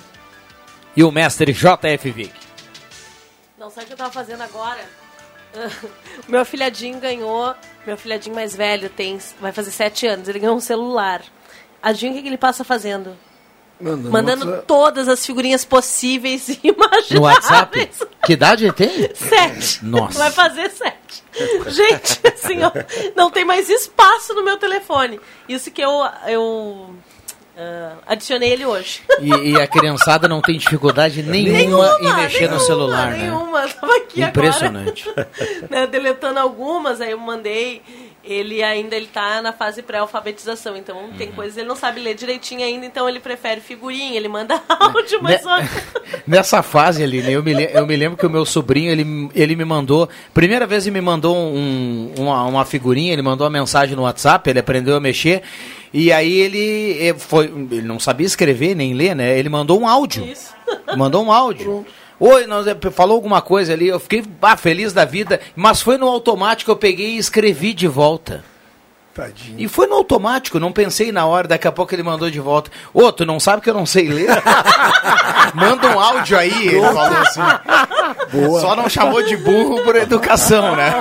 e o mestre JF Vic. Não sabe o que eu tava fazendo agora? O [laughs] meu afilhadinho ganhou. Meu afilhadinho mais velho tem, vai fazer sete anos. Ele ganhou um celular. Adivinha o que que ele passa fazendo? Mandando Mandando todas as figurinhas possíveis e [laughs] imagináveis. No WhatsApp? Que idade ele tem? Sete. Nossa. Vai fazer sete. Gente, [laughs] assim, ó, não tem mais espaço no meu telefone. Isso que eu, eu ah, adicionei ele hoje. E, e a criançada não tem dificuldade [laughs] nenhuma, em mexer no celular, né? Nenhuma, tava aqui Impressionante. agora. [laughs] né, deletando algumas, aí eu mandei. Ele ainda ele tá na fase pré-alfabetização, então tem Uhum. coisas ele não sabe ler direitinho ainda, então ele prefere figurinha, ele manda [laughs] áudio, mas Né? só Nessa fase ali, né, eu me, eu me lembro que o meu sobrinho, ele, ele me mandou, primeira vez ele me mandou um, uma, uma figurinha, ele mandou uma mensagem no WhatsApp, ele aprendeu a mexer, e aí ele, eh, foi, ele não sabia escrever nem ler, né, ele mandou um áudio, mandou um áudio. Oi, nós, eh, falou alguma coisa ali, eu fiquei ah, feliz da vida, mas foi no automático, eu peguei e escrevi de volta. Tadinho. E foi no automático, não pensei na hora, daqui a pouco ele mandou de volta. Ô, tu não sabe que eu não sei ler? [laughs] Manda um áudio aí, ele falou assim. Só não chamou de burro por educação, né?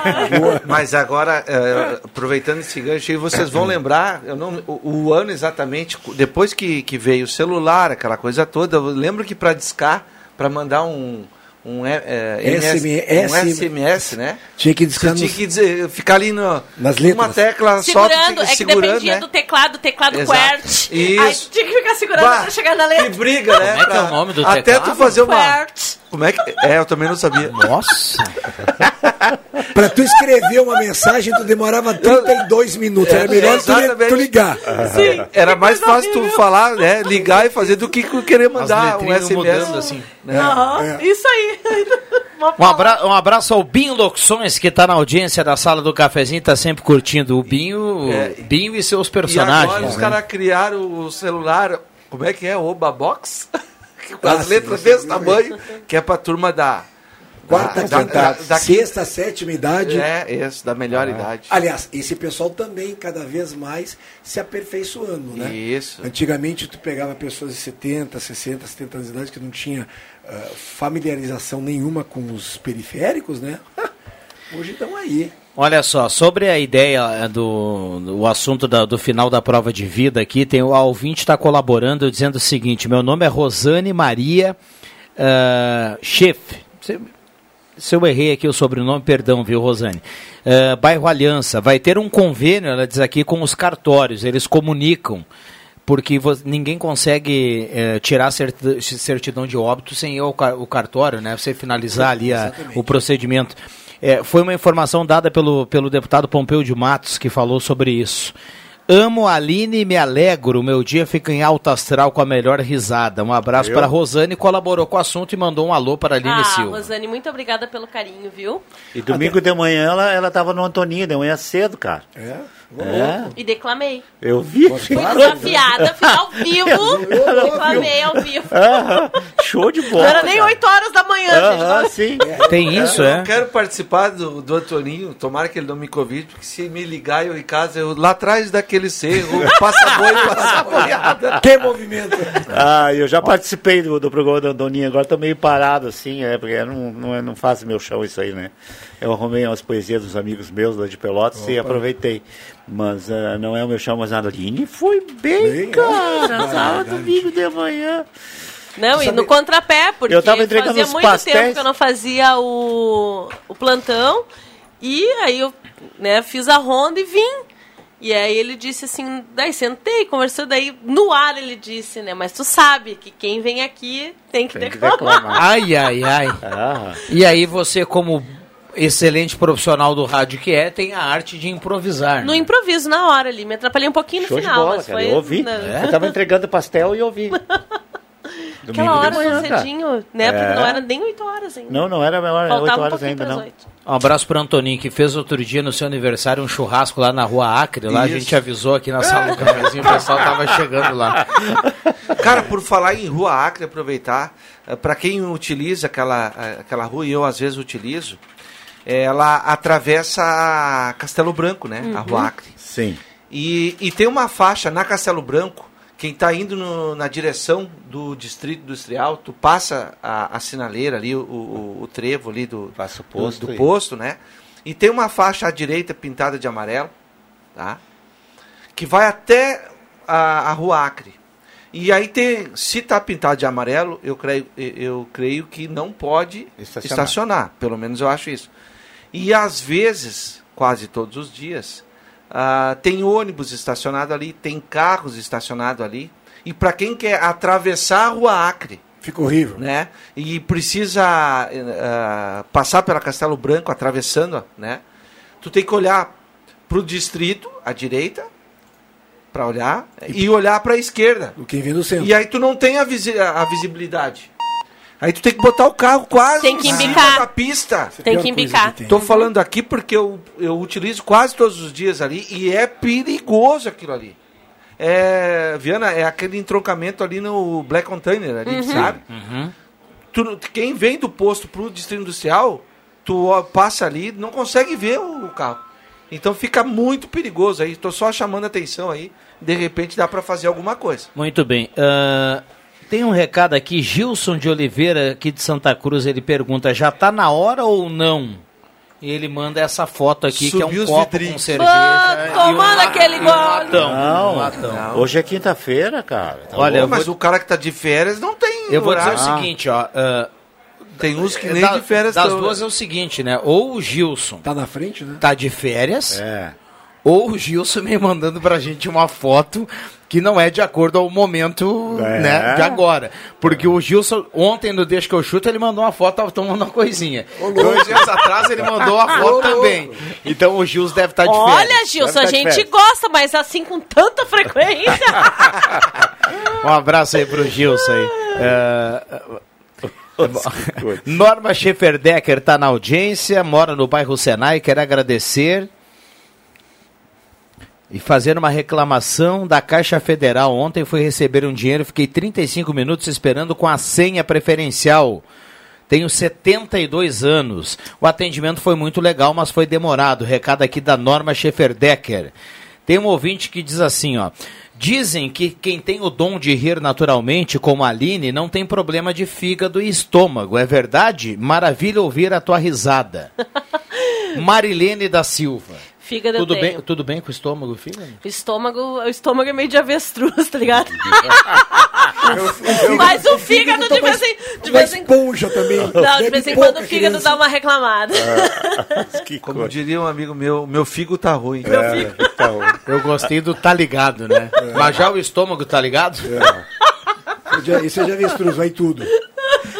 Mas agora, eh, aproveitando esse gancho aí, vocês vão lembrar, eu não, o, o ano exatamente, depois que, que veio o celular, aquela coisa toda, eu lembro que para discar, para mandar um, um, eh, eh, MS, um SMS, né? Tinha que discar tinha que dizer, ficar ali no, Nas uma letras. tecla só, tu tinha segurando, é que segurando, dependia né? do teclado, teclado Exato. QWERTY. Aí Isso. tinha que ficar segurando Bah, pra chegar na letra. Que briga, né? Como é que é o nome do Até teclado? tu fazer uma... Como é que... É, eu também não sabia. Nossa! [laughs] Pra tu escrever uma mensagem, tu demorava 32 minutos. Era melhor tu, tu ligar. Sim, era mais fácil tu falar, né? Ligar e fazer do que tu querer mandar um SMS. mudando, assim. né? Aham, Isso aí. [laughs] Um, abra- um abraço ao Binho Locuções, que está na audiência da sala do cafezinho, está sempre curtindo o Binho, É. Binho e seus E personagens. agora os né? caras criaram o celular, como é que é? Oba Box? [laughs] As letras desse tamanho, que é pra turma da... Quarta, da, quinta, da- sexta, sétima idade. É, esse, da melhor idade. Aliás, esse pessoal também cada vez mais se aperfeiçoando, né? Isso. Antigamente tu pegava pessoas de 70, 60, 70 anos de idade que não tinha ah, familiarização nenhuma com os periféricos, né? [laughs] Hoje estão aí. Olha só, sobre a ideia eh, do, do assunto da- do final da prova de vida aqui, tem o a ouvinte está colaborando dizendo o seguinte: meu nome é Rosane Maria uh, Chef. Se, se eu errei aqui o sobrenome, perdão, viu, Rosane? Eh, bairro Aliança, vai ter um convênio, ela diz aqui, com os cartórios, eles comunicam. Porque ninguém consegue eh, tirar a certidão de óbito sem ir ao cartório, né? Você finalizar ali a- o procedimento. É, foi uma informação dada pelo, pelo deputado Pompeu de Matos que falou sobre isso. Amo a Aline e me alegro. Meu dia fica em alta astral com a melhor risada. Um abraço Eu? para a Rosane, colaborou com o assunto e mandou um alô para a Aline ah, Silva. Rosane, muito obrigada pelo carinho, viu? E domingo de manhã ela, ela tava no Antoninho, de manhã cedo, cara. É? É. E declamei. Eu vi. Fui desafiada, fiz ao vivo. declamei ao vivo. Show de bola. Não era nem cara. 8 horas da manhã, Aham, gente. sim. Tem isso, eu é? quero participar do, do Antoninho, tomara que ele não me convide, porque se me ligar eu em casa, eu lá atrás daquele cerro, passa boi, passa boiada. Que movimento! Ah, eu já participei do, do programa da Doninha, agora tô meio parado assim, é, porque eu não, não, é- não faço meu chão isso aí, né? Eu arrumei umas poesias dos amigos meus lá de Pelotas e aproveitei. Mas ah, não é o meu chão, mas nada. Aline foi bem, Bem, cara. é. Sábado, domingo de manhã. Não, e Sabe- no contrapé, porque Eu tava entregando fazia muito pastéis. tempo que eu não fazia o, o plantão. E aí eu né, fiz a ronda e vim. E aí ele disse assim, daí sentei, conversou, daí no ar ele disse, né, mas tu sabe que quem vem aqui tem que declamar. Ai, ai, ai. Ah. E aí você, como excelente profissional do rádio que é, tem a arte de improvisar. No né? improviso, na hora ali, me atrapalhei um pouquinho no Show de final, bola, mas cara. foi... Eu ouvi. na- Eu tava entregando pastel e ouvi. [laughs] Aquela hora manhã, cedinho, né, porque É. não era nem 8 horas ainda. Não, não era a hora, Faltava 8 um horas pouquinho ainda, não. oito. Um abraço pro Antoninho, que fez outro dia no seu aniversário um churrasco lá na rua Acre. Lá Isso. a gente avisou aqui na sala do cafezinho, o pessoal tava chegando lá. [laughs] Cara, por falar em Rua Acre, aproveitar, para quem utiliza aquela, eh, aquela rua, e eu às vezes utilizo, eh, ela atravessa a Castelo Branco, né? A Rua Uhum. Acre. Sim. E, e tem uma faixa na Castelo Branco, quem está indo no- na direção do Distrito Industrial, tu passa a, a sinaleira ali, o, o, o trevo ali do, Passa o do- posto do, e- posto, né? E tem uma faixa à direita pintada de amarelo, tá? Que vai até a, a Rua Acre. E aí tem, se está pintado de amarelo, eu creio, eu- eu creio que não pode Estacionar. estacionar. Pelo menos eu acho isso. E às vezes, quase todos os dias, ah, tem ônibus estacionado ali, tem carros estacionados ali. E para quem quer atravessar a Rua Acre, Fica horrível. né? E precisa ah, passar pela Castelo Branco, atravessando, né? Tu tem que olhar para o distrito, à direita, para olhar, e olhar para a esquerda. Quem vem do centro. E aí tu não tem a, visi- a visibilidade. Aí tu tem que botar o carro quase Tem que em cima da pista. Tem que embicar. Tô falando aqui porque eu, eu utilizo quase todos os dias ali e é perigoso aquilo ali. É, Viana, é aquele entroncamento ali no Black Container ali, Uhum. sabe? Tu- quem vem do posto pro distrito industrial, tu ó, passa ali, não consegue ver o, o carro. Então fica muito perigoso aí. Tô só chamando a atenção aí. De repente dá para fazer alguma coisa. Muito bem. ah, tem um recado aqui, Gilson de Oliveira, aqui de Santa Cruz, ele pergunta, já tá na hora ou não? E ele manda essa foto aqui, que é Subiu um os copo vidrinhos. com cerveja. Ah, e um tomando la- aquele um gole. latão, Não, um latão. hoje é quinta-feira, cara. Tá Olha, Pô, mas vou- o cara que tá de férias não tem. Eu vou dizer o seguinte, ó. ah, Tem uns que é nem da- de férias Das tão- duas é o seguinte, né? Ou o Gilson Tá na frente, né? tá de férias, É. ou o Gilson me mandando pra gente uma foto que não é de acordo ao momento É. né, de agora. Porque o Gilson, ontem no Deixa que eu chuto, ele mandou uma foto, tava tomando uma coisinha. Dois dias atrás ele mandou a foto também. Então o Gilson deve estar de férias. Olha, Gilson, a tá de gente gosta, mas assim com tanta frequência. [laughs] Um abraço aí pro Gilson aí. É, Norma Schefferdecker está na audiência, mora no bairro Senai, quer agradecer e fazer uma reclamação da Caixa Federal. Ontem fui receber um dinheiro, fiquei 35 minutos esperando com a senha preferencial. Tenho 72 anos. O atendimento foi muito legal, mas foi demorado. Recado aqui da Norma Schefferdecker. Tem um ouvinte que diz assim, ó. Dizem que quem tem o dom de rir naturalmente, como a Aline, não tem problema de fígado e estômago. É verdade? Maravilha ouvir a tua risada. [laughs] Marilene da Silva. Fígado eu Tudo tenho. bem, tudo bem com o estômago, fígado? O estômago, o estômago é meio de avestruz, tá ligado? [laughs] Mas o fígado de vez em, de Uma vez em esponja também. Não, de vez em quando o fígado dá uma reclamada. [laughs] Como diria um amigo meu, meu figo tá ruim. Eu gostei do tá ligado, né? Mas já o estômago tá ligado? Eu já- Isso eu já vi avestruz, vai tudo.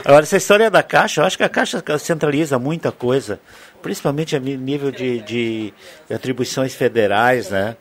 Agora, essa história da Caixa, eu acho que a Caixa centraliza muita coisa, principalmente a nível de, de atribuições federais, né?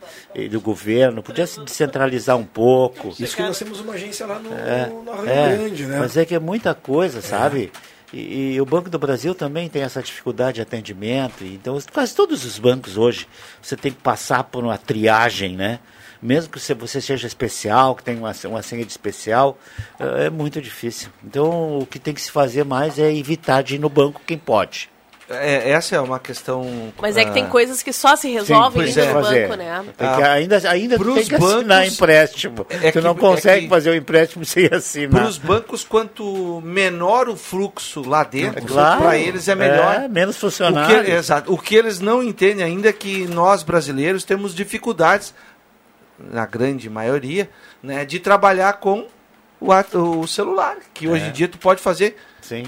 Do governo. Podia se descentralizar um pouco. Isso que nós temos uma agência lá no, É, no Rio é, Grande, né? Mas é que é muita coisa, sabe? E, e o Banco do Brasil também tem essa dificuldade de atendimento. Então, quase todos os bancos hoje, você tem que passar por uma triagem, né? Mesmo que você- você seja especial, que tenha uma, uma senha de especial, é é muito difícil. Então, o que tem que se fazer mais é evitar de ir no banco quem pode. É, essa é uma questão. Mas é que tem ah, coisas que só se resolvem indo é. no banco, né? Tem que, ainda ainda pros tem que assinar bancos, empréstimo. é tu que- não é consegue que- fazer o empréstimo [laughs] sem assinar. Para os bancos, quanto menor o fluxo lá dentro, É claro. para eles é melhor. É, menos O funcionário. que, exato. O que eles não entendem ainda é que nós brasileiros temos dificuldades, na grande maioria, né, de trabalhar com o, o celular, que hoje É. em dia tu pode fazer Sim.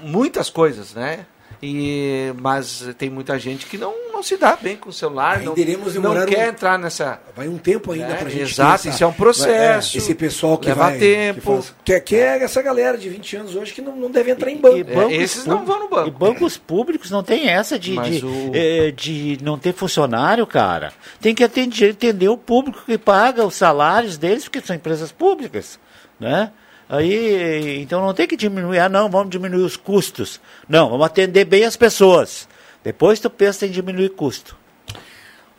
muitas coisas, né? E, mas tem muita gente que não, não se dá bem com o celular, não, iremos não quer um- entrar nessa. Vai um tempo ainda É, pra gente. exato, isso é um processo. É, esse pessoal que Leva vai. tempo. Que, faz- que, é- que é essa galera de 20 anos hoje que não, não deve entrar em banco. E bancos esses não vão no banco. E bancos públicos não tem essa de, de, o- eh, de não ter funcionário, cara. Tem que atender, entender o público que paga os salários deles, porque são empresas públicas, né? Aí, então não tem que diminuir, ah não, vamos diminuir os custos. Não, vamos atender bem as pessoas. Depois tu pensa em diminuir custo.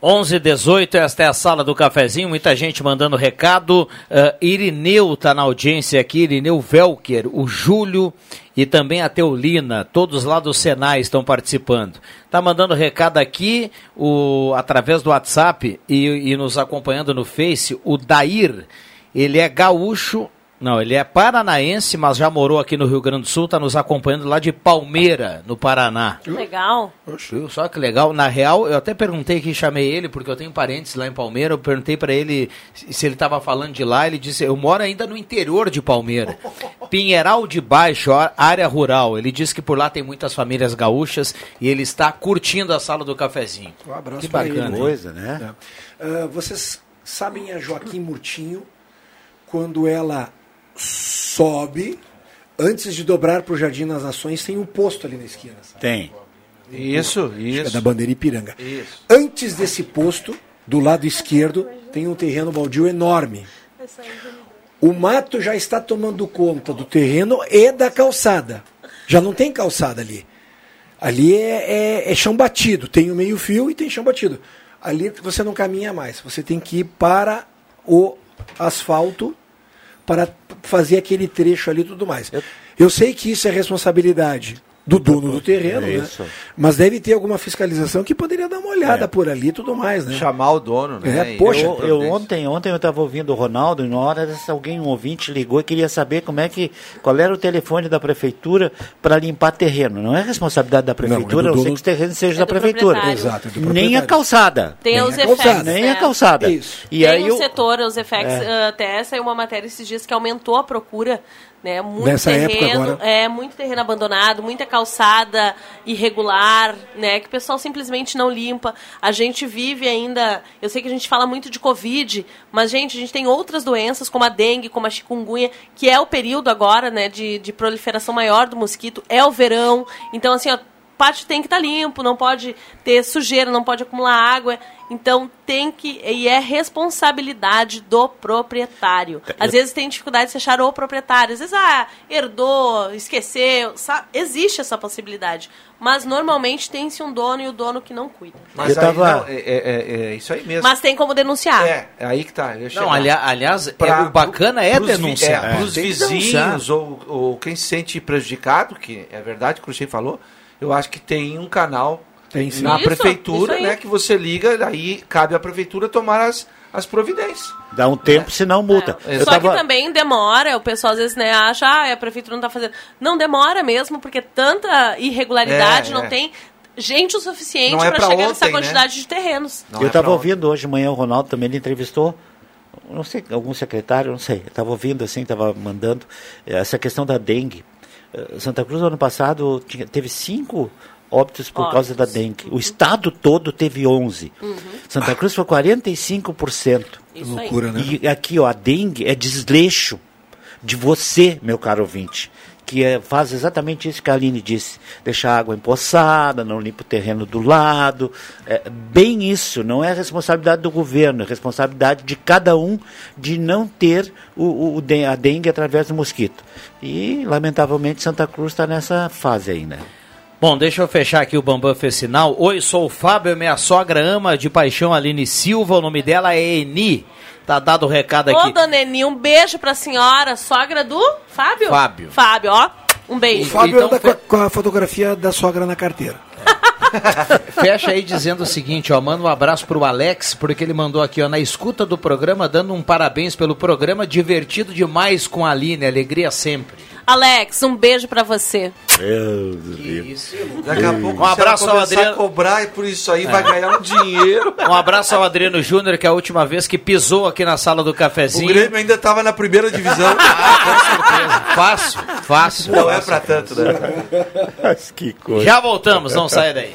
11 18 esta é a sala do cafezinho, muita gente mandando recado. Ah, Irineu está na audiência aqui, Irineu Velker, o Júlio e também a Teolina, todos lá do Senai estão participando. Tá mandando recado aqui, o, através do WhatsApp e, e nos acompanhando no Face, o Dair, ele é gaúcho, não, ele é paranaense, mas já morou aqui no Rio Grande do Sul, está nos acompanhando lá de Palmeira, no Paraná. Legal. Viu só que legal. Na real, eu até perguntei que chamei ele, porque eu tenho parentes lá em Palmeira. Eu perguntei para ele se ele estava falando de lá. Ele disse: Eu moro ainda no interior de Palmeira. [laughs] Pinheiral de Baixo, área rural. Ele disse que por lá tem muitas famílias gaúchas e ele está curtindo a sala do cafezinho. Um abraço que bacana. ele. Coisa, né? Ah, vocês sabem a Joaquim Murtinho, quando ela sobe, antes de dobrar para o Jardim das Nações, tem um posto ali na esquina. sabe? Tem. Isso, Acho que isso. É da bandeira Ipiranga. Isso. Antes desse posto, do lado esquerdo, tem um terreno baldio enorme. O mato já está tomando conta do terreno e da calçada. Já não tem calçada ali. Ali é, é- é chão batido. Tem o meio-fio e tem chão batido. Ali você não caminha mais. Você tem que ir para o asfalto para fazer aquele trecho ali e tudo mais. Eu sei que isso é responsabilidade do dono do terreno, É né? mas deve ter alguma fiscalização que poderia dar uma olhada por ali e tudo mais, né? Chamar o dono, né? É, poxa, eu, eu ontem, ontem eu estava ouvindo o Ronaldo e na hora dessa, alguém, um ouvinte, ligou e queria saber como é que, qual era o telefone da prefeitura para limpar terreno. Não é responsabilidade da prefeitura, é a do não ser dono- que os terrenos sejam É da prefeitura. Exato, é do Nem a calçada. Tem os calçada. effects. Nem né? a calçada. Isso. E Tem aí um eu- setor, os É. ah, até saiu uma matéria esses dias que aumentou a procura, né? Muito Nessa terreno, agora. é muito terreno abandonado, muita calçada irregular, né? Que o pessoal simplesmente não limpa. A gente vive ainda, eu sei que a gente fala muito de covid, mas gente, a gente tem outras doenças como a dengue, como a chikungunya, que é o período agora, né, de, de proliferação maior do mosquito, é o verão. Então assim, ó, pátio tem que estar limpo, não pode ter sujeira, não pode acumular água. Então tem que. E é responsabilidade do proprietário. Às vezes tem dificuldade de se achar o proprietário. Às vezes, ah, herdou, esqueceu. sa- Existe essa possibilidade. Mas normalmente tem-se um dono e o dono que não cuida. Mas Eu aí, tava- não, é, é- é isso aí mesmo. Mas tem como denunciar. É, é aí que tá. Não, alia- aliás, é, Pra- o bacana é pros vi- denunciar. É, Tem que vizinhos denunciar. ou, ou quem se sente prejudicado, que é verdade que o Cruxem falou, eu acho que tem um canal Tem sim. na Isso, prefeitura, isso né, que você liga, aí cabe à prefeitura tomar as, as providências. Dá um tempo, senão multa. É. Só tava- que também demora, o pessoal às vezes né, acha, ah, a prefeitura não está fazendo. Não demora mesmo, porque tanta irregularidade É, não é. tem gente o suficiente é para chegar nessa né? quantidade de terrenos. Não eu é estava pra ouvindo hoje de manhã o Ronaldo também, ele entrevistou, não sei, algum secretário, não sei. Eu estava ouvindo assim, estava mandando eh, essa questão da dengue. Eh, Santa Cruz, ano passado, tinha- teve cinco óbitos por causa da dengue. O estado todo teve 11. Santa Cruz foi 45%. Isso aí. Loucura, né? E aqui, ó, a dengue é desleixo de você, meu caro ouvinte, que é, faz exatamente isso que a Aline disse. Deixa a água empoçada, não limpa o terreno do lado. É bem isso, não é responsabilidade do governo, é responsabilidade de cada um de não ter o, o- a dengue através do mosquito. E, lamentavelmente, Santa Cruz está nessa fase aí, né? Bom, deixa eu fechar aqui o Bambam fez sinal. Oi, sou o Fábio, minha sogra ama de paixão Aline Silva, o nome dela é Eni. Tá dado o recado Ô, aqui. dona Eni, um beijo pra senhora, sogra do Fábio? Fábio. Fábio, ó. Um O beijo. Fábio Então anda fe- com, a, com a fotografia da sogra na carteira. [laughs] Fecha aí dizendo o seguinte, ó, manda um abraço pro Alex, porque ele mandou aqui, ó, na escuta do programa, dando um parabéns pelo programa, divertido demais com a Aline, alegria sempre. Alex, um beijo pra você. Meu Deus. Daqui a pouco Um abraço ao Adriano. cobrar e por isso aí É. vai ganhar um dinheiro. [laughs] Um abraço ao Adriano Júnior, que é a última vez que pisou aqui na sala do O cafezinho. Grêmio ainda estava na primeira divisão. [laughs] Fácil, fácil. Não é pra tanto, né? [laughs] que coisa. Já voltamos, não saia daí.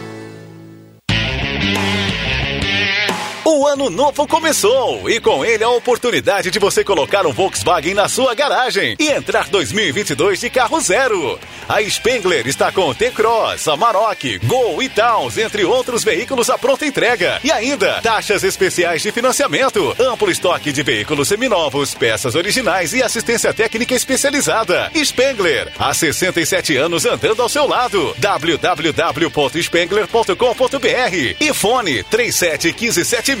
O ano novo começou e com ele a oportunidade de você colocar um Volkswagen na sua garagem e entrar 2022 de carro zero. A Spengler está com T-Cross, Amarok, Gol e Towns, entre outros veículos à pronta entrega. E ainda, taxas especiais de financiamento, amplo estoque de veículos seminovos, peças originais e assistência técnica especializada. Spengler, há 67 anos andando ao seu lado. www.spengler.com.br e fone 3715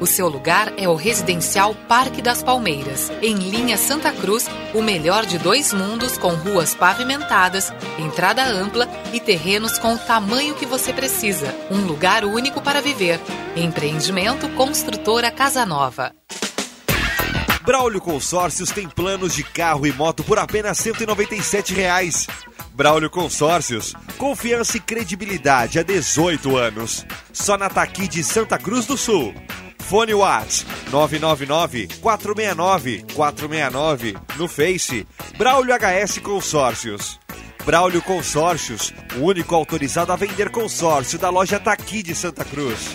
O seu lugar é o residencial Parque das Palmeiras, em linha Santa Cruz, o melhor de dois mundos com ruas pavimentadas, entrada ampla e terrenos com o tamanho que você precisa. Um lugar único para viver. Empreendimento Construtora Casa Nova. Braulio Consórcios tem planos de carro e moto por apenas 197 reais. Braulio Consórcios, confiança e credibilidade há 18 anos. Só na Taqui de Santa Cruz do Sul. Fone Whats 999-469-469 no Face. Braulio HS Consórcios. Braulio Consórcios, o único autorizado a vender consórcio da loja Taqui de Santa Cruz.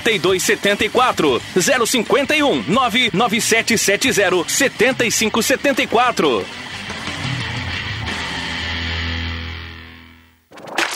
8274 051 99770 7574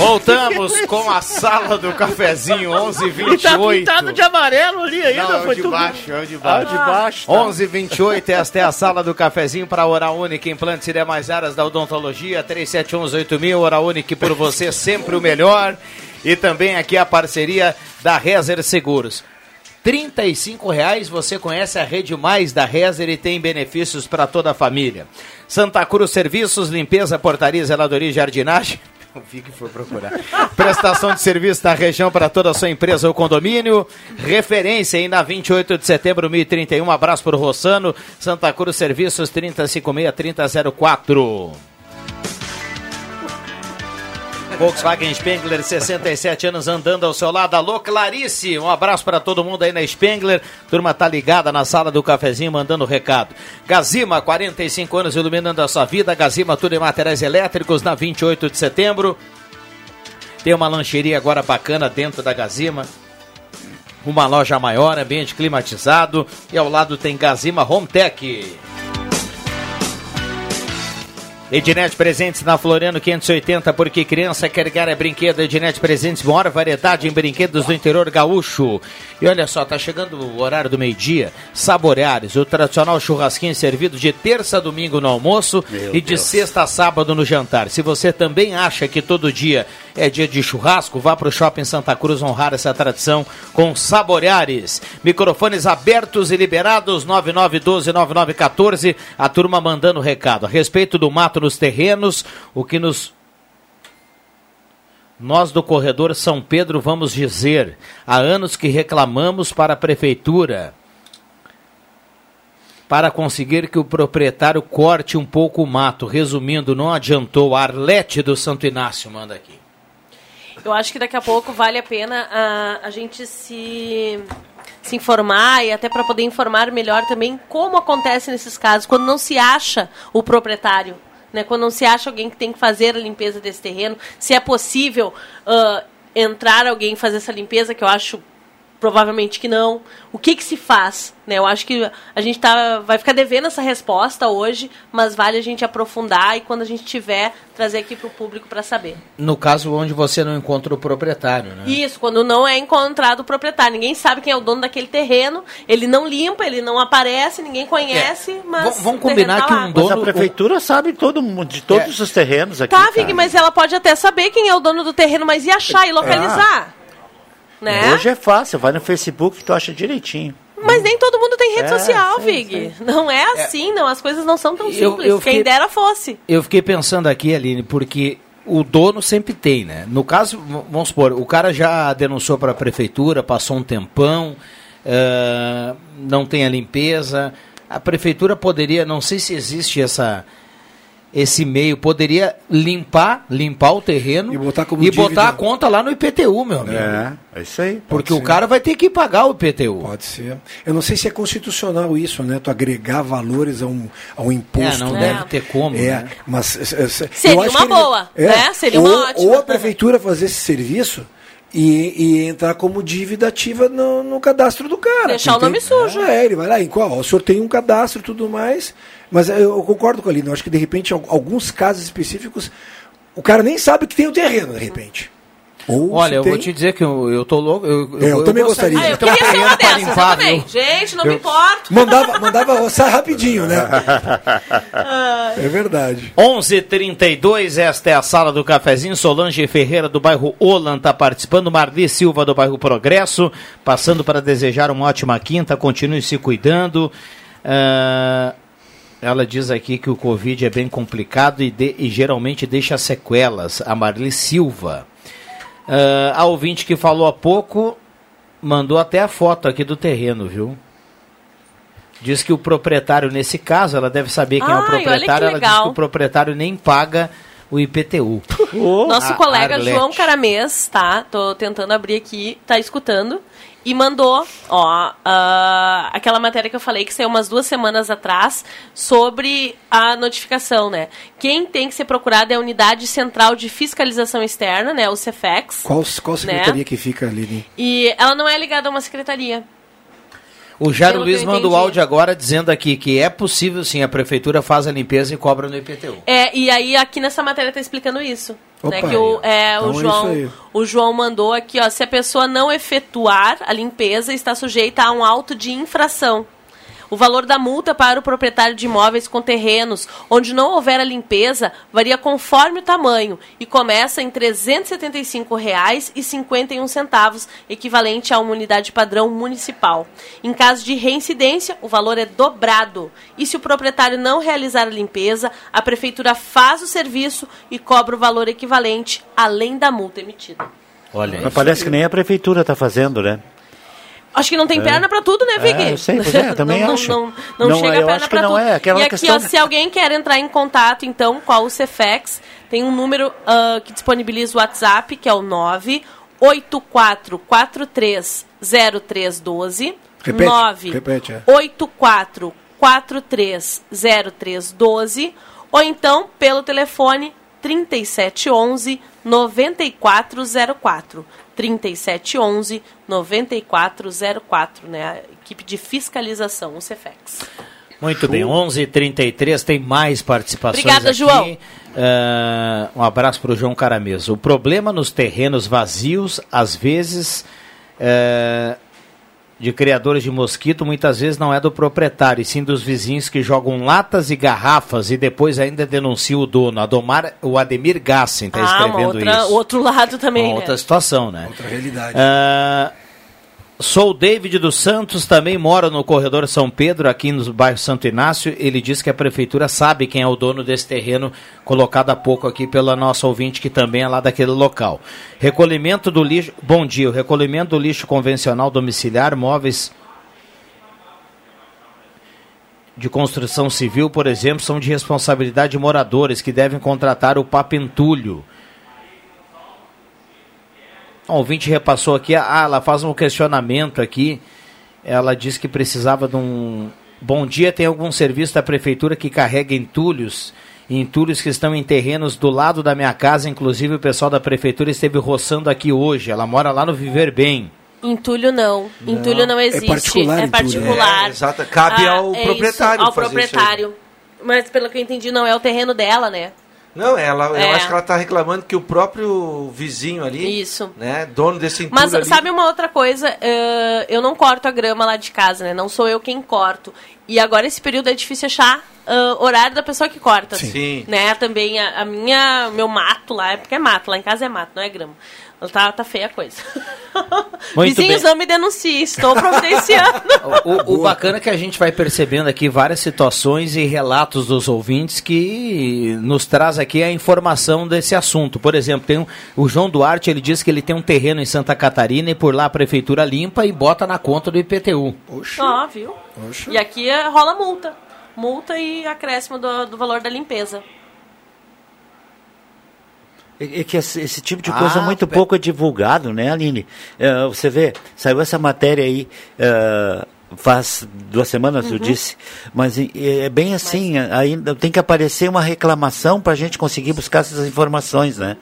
Voltamos com a sala do cafezinho 11:28. E tá pintado de amarelo ali ainda. Não, é foi de tudo- baixo, é o de Ah, baixo. de baixo. tá. 11:28. Esta é a sala do cafezinho para Hora Única, implantes e demais áreas da odontologia. 37118000, Hora Única por você sempre o melhor. E também aqui a parceria da Rezer Seguros. 35 reais você conhece a Rede Mais da Rezer e tem benefícios para toda a família. Santa Cruz Serviços, limpeza, portaria, zeladoria e jardinagem. O Vig foi procurar. [laughs] Prestação de serviço da região para toda a sua empresa ou condomínio. Referência aí na 28 de setembro, 1031. Um abraço para o Rossano. Santa Cruz Serviços, 3056-3004. Volkswagen Spengler, 67 anos andando ao seu lado. Alô, Clarice, um abraço para todo mundo aí na Spengler. Turma tá ligada na sala do cafezinho, mandando recado. Gazima, 45 anos iluminando a sua vida. Gazima, tudo em materiais elétricos, na 28 de setembro. Tem uma lancheria agora bacana dentro da Gazima. Uma loja maior, ambiente climatizado. E ao lado tem Gazima Home Tech. Ednet Presentes na Floriano 580, porque criança quer ganhar é brinquedo. Ednet Presentes, maior variedade em brinquedos do interior gaúcho. E olha só, tá chegando o horário do meio-dia. Saboreares, o tradicional churrasquinho servido de terça a domingo no almoço Meu e de Deus. sexta a sábado no jantar. Se você também acha que todo dia é dia de churrasco, vá pro Shopping Santa Cruz honrar essa tradição com Saboreares. Microfones abertos e liberados, 9912-9914. A turma mandando recado. A respeito do mato nos terrenos, o que nos nós do corredor São Pedro vamos dizer, há anos que reclamamos para a prefeitura para conseguir que o proprietário corte um pouco o mato. Resumindo, não adiantou. Arlete do Santo Inácio manda aqui. Eu acho que daqui a pouco vale a pena a, a gente se, se informar e até para poder informar melhor também como acontece nesses casos, quando não se acha o proprietário, né? quando não se acha alguém que tem que fazer a limpeza desse terreno, se é possível ah, entrar alguém fazer essa limpeza, que eu acho provavelmente que não. O que, que se faz? Né? Eu acho que a gente tá, vai ficar devendo essa resposta hoje, mas vale a gente aprofundar e quando a gente tiver, trazer aqui para o público para saber. No caso onde você não encontra o proprietário, né? Isso, quando não é encontrado o proprietário. Ninguém sabe quem é o dono daquele terreno, ele não limpa, ele não aparece, ninguém conhece, mas. V- vamos o combinar tá que lá. um dono- Mas a prefeitura sabe todo mundo, de todos os terrenos aqui. Tá. Vig, mas ela pode até saber quem é o dono do terreno, mas e achar e localizar? Né? Hoje é fácil, vai no Facebook que tu acha direitinho. Mas nem todo mundo tem rede É, social, sim, Vig. Não é assim, não. As coisas não são tão Eu- simples. eu fiquei- Quem dera fosse. Eu fiquei pensando aqui, Aline, porque o dono sempre tem, né? No caso, vamos supor, o cara já denunciou para a prefeitura, passou um tempão, eh, não tem a limpeza. A prefeitura poderia, não sei se existe essa esse meio, poderia limpar, limpar o terreno e botar, como botar dívida. a conta lá no IPTU, meu amigo. É, é isso aí. Porque Pode o ser. cara vai ter que pagar o IPTU. Pode ser. Eu não sei se é constitucional isso, né? Tu agregar valores a um, a um imposto. É, não né? deve ter como, É, né? mas é, é, Seria eu acho uma ele- boa, né? Seria ou, uma ótima. Ou a prefeitura fazer esse serviço e, e entrar como dívida ativa no, no cadastro do cara. Deixar o nome sujo. É, ele vai lá, em qual? O senhor tem um cadastro e tudo mais. Mas eu, eu concordo com a Aline, eu acho que de repente, al- alguns casos específicos, o cara nem sabe que tem o terreno, de repente. Ou Olha, eu tem- vou te dizer que eu, eu tô louco. Eu, É, eu também gostaria. Ah, eu de ter um queria ser uma dessas, eu limpar, também. Gente, não me Eu- importo. Mandava, mandava roçar rapidinho, né? [laughs] É verdade. 11:32 esta é a sala do cafezinho. Solange Ferreira do bairro Olan está participando. Marli Silva do bairro Progresso, passando para desejar uma ótima quinta. Continue se cuidando. Ah, ela diz aqui que o Covid é bem complicado e, de- e geralmente deixa sequelas. A Marli Silva. Ah, a ouvinte que falou há pouco mandou até a foto aqui do terreno, viu? Diz que o proprietário, nesse caso, ela deve saber quem é Ai, o olha que proprietário. Ela diz que o proprietário nem paga o IPTU. Nosso A- colega Arlete. João Caramês, tá? Tô tentando abrir aqui, tá escutando. E mandou, ó, ah, aquela matéria que eu falei que saiu umas duas semanas atrás sobre a notificação, né? Quem tem que ser procurado é a Unidade Central de Fiscalização Externa, né? O Cefex. Qual, qual secretaria Né? que fica ali? né? E ela não é ligada a uma secretaria. O Jairo Pelo Luiz manda o áudio agora dizendo aqui que é possível sim, a prefeitura faz a limpeza e cobra no IPTU. É, e aí aqui nessa matéria tá explicando isso. Opa, né, que o, é, Então o, é João, o João mandou aqui, ó, se a pessoa não efetuar a limpeza, está sujeita a um auto de infração. O valor da multa para o proprietário de imóveis com terrenos onde não houver a limpeza varia conforme o tamanho e começa em R$ 375,51, equivalente a uma unidade padrão municipal. Em caso de reincidência, o valor é dobrado. E se o proprietário não realizar a limpeza, a prefeitura faz o serviço e cobra o valor equivalente, além da multa emitida. Olha Mas parece que nem a prefeitura está fazendo, né? Acho que não tem É. perna pra tudo, né, Vig? É, eu sei, pois é, [laughs] também não, acho. Não, não, não Não, chega perna acho que pra não tudo. é, e aqui, ó, se alguém quer entrar em contato, então, com o Cefex, tem um número ah, que disponibiliza o WhatsApp, que é o 984430312. Repete, repete, é. 84430312 ou então pelo telefone 3711 9404. 3711 9404, né? A equipe de fiscalização, o Cefex. Muito bem, 11h33, tem mais participações Obrigada, aqui. João. Ah, um abraço para o João Caramesa. O problema nos terrenos vazios, às vezes, eh, de criadores de mosquito, muitas vezes não é do proprietário, e sim dos vizinhos que jogam latas e garrafas e depois ainda denunciam o dono. Adomar, o Ademir Gassen está ah, uma escrevendo outra, isso. outro lado também, Uma né? outra situação, né? Outra realidade. Ah, sou o David dos Santos, também moro no corredor São Pedro, aqui no bairro Santo Inácio. Ele diz que a prefeitura sabe quem é o dono desse terreno, colocado há pouco aqui pela nossa ouvinte, que também é lá daquele local. Recolhimento do lixo. Bom dia, o recolhimento do lixo convencional domiciliar, móveis de construção civil, por exemplo, são de responsabilidade de moradores que devem contratar o papentulho. A ouvinte repassou aqui, ah, ela faz um questionamento aqui. Ela disse que precisava de um. Bom dia, tem algum serviço da prefeitura que carrega entulhos? Entulhos que estão em terrenos do lado da minha casa, inclusive o pessoal da prefeitura esteve roçando aqui hoje. Ela mora lá no Viver Bem. Entulho não. Entulho não É existe. particular É entulho, particular. É, exato. Cabe ao é proprietário Isso, ao fazer isso aí. proprietário. Mas pelo que eu entendi, não é o terreno dela, né? Não, ela, eu É. acho que ela está reclamando que o próprio vizinho ali, Isso. né, dono desse entulho Mas ali, sabe uma outra coisa? Eh, eu não corto a grama lá de casa, né? Não sou eu quem corto. E agora esse período é difícil achar ah, horário da pessoa que corta. Sim. Sim. Né? Também a, a minha, meu mato lá, é porque é mato, lá em casa é mato, não é grama. Tá, tá feia a coisa. [laughs] Muito Vizinhos, bem. não me denunciem, estou providenciando. [laughs] O, o bacana é que a gente vai percebendo aqui várias situações e relatos dos ouvintes que nos traz aqui a informação desse assunto. Por exemplo, tem um- o João Duarte, ele diz que ele tem um terreno em Santa Catarina e por lá a prefeitura limpa e bota na conta do IPTU. Ó, viu? E aqui eh, rola multa. Multa e acréscimo do, do valor da limpeza. É é que esse, tipo de Ah, coisa muito pouco é divulgado, né, Aline? É, você vê, saiu essa matéria aí é, faz duas semanas, eu Uhum. disse, mas é, é bem assim, ainda tem que aparecer uma reclamação para a gente conseguir buscar essas informações, né?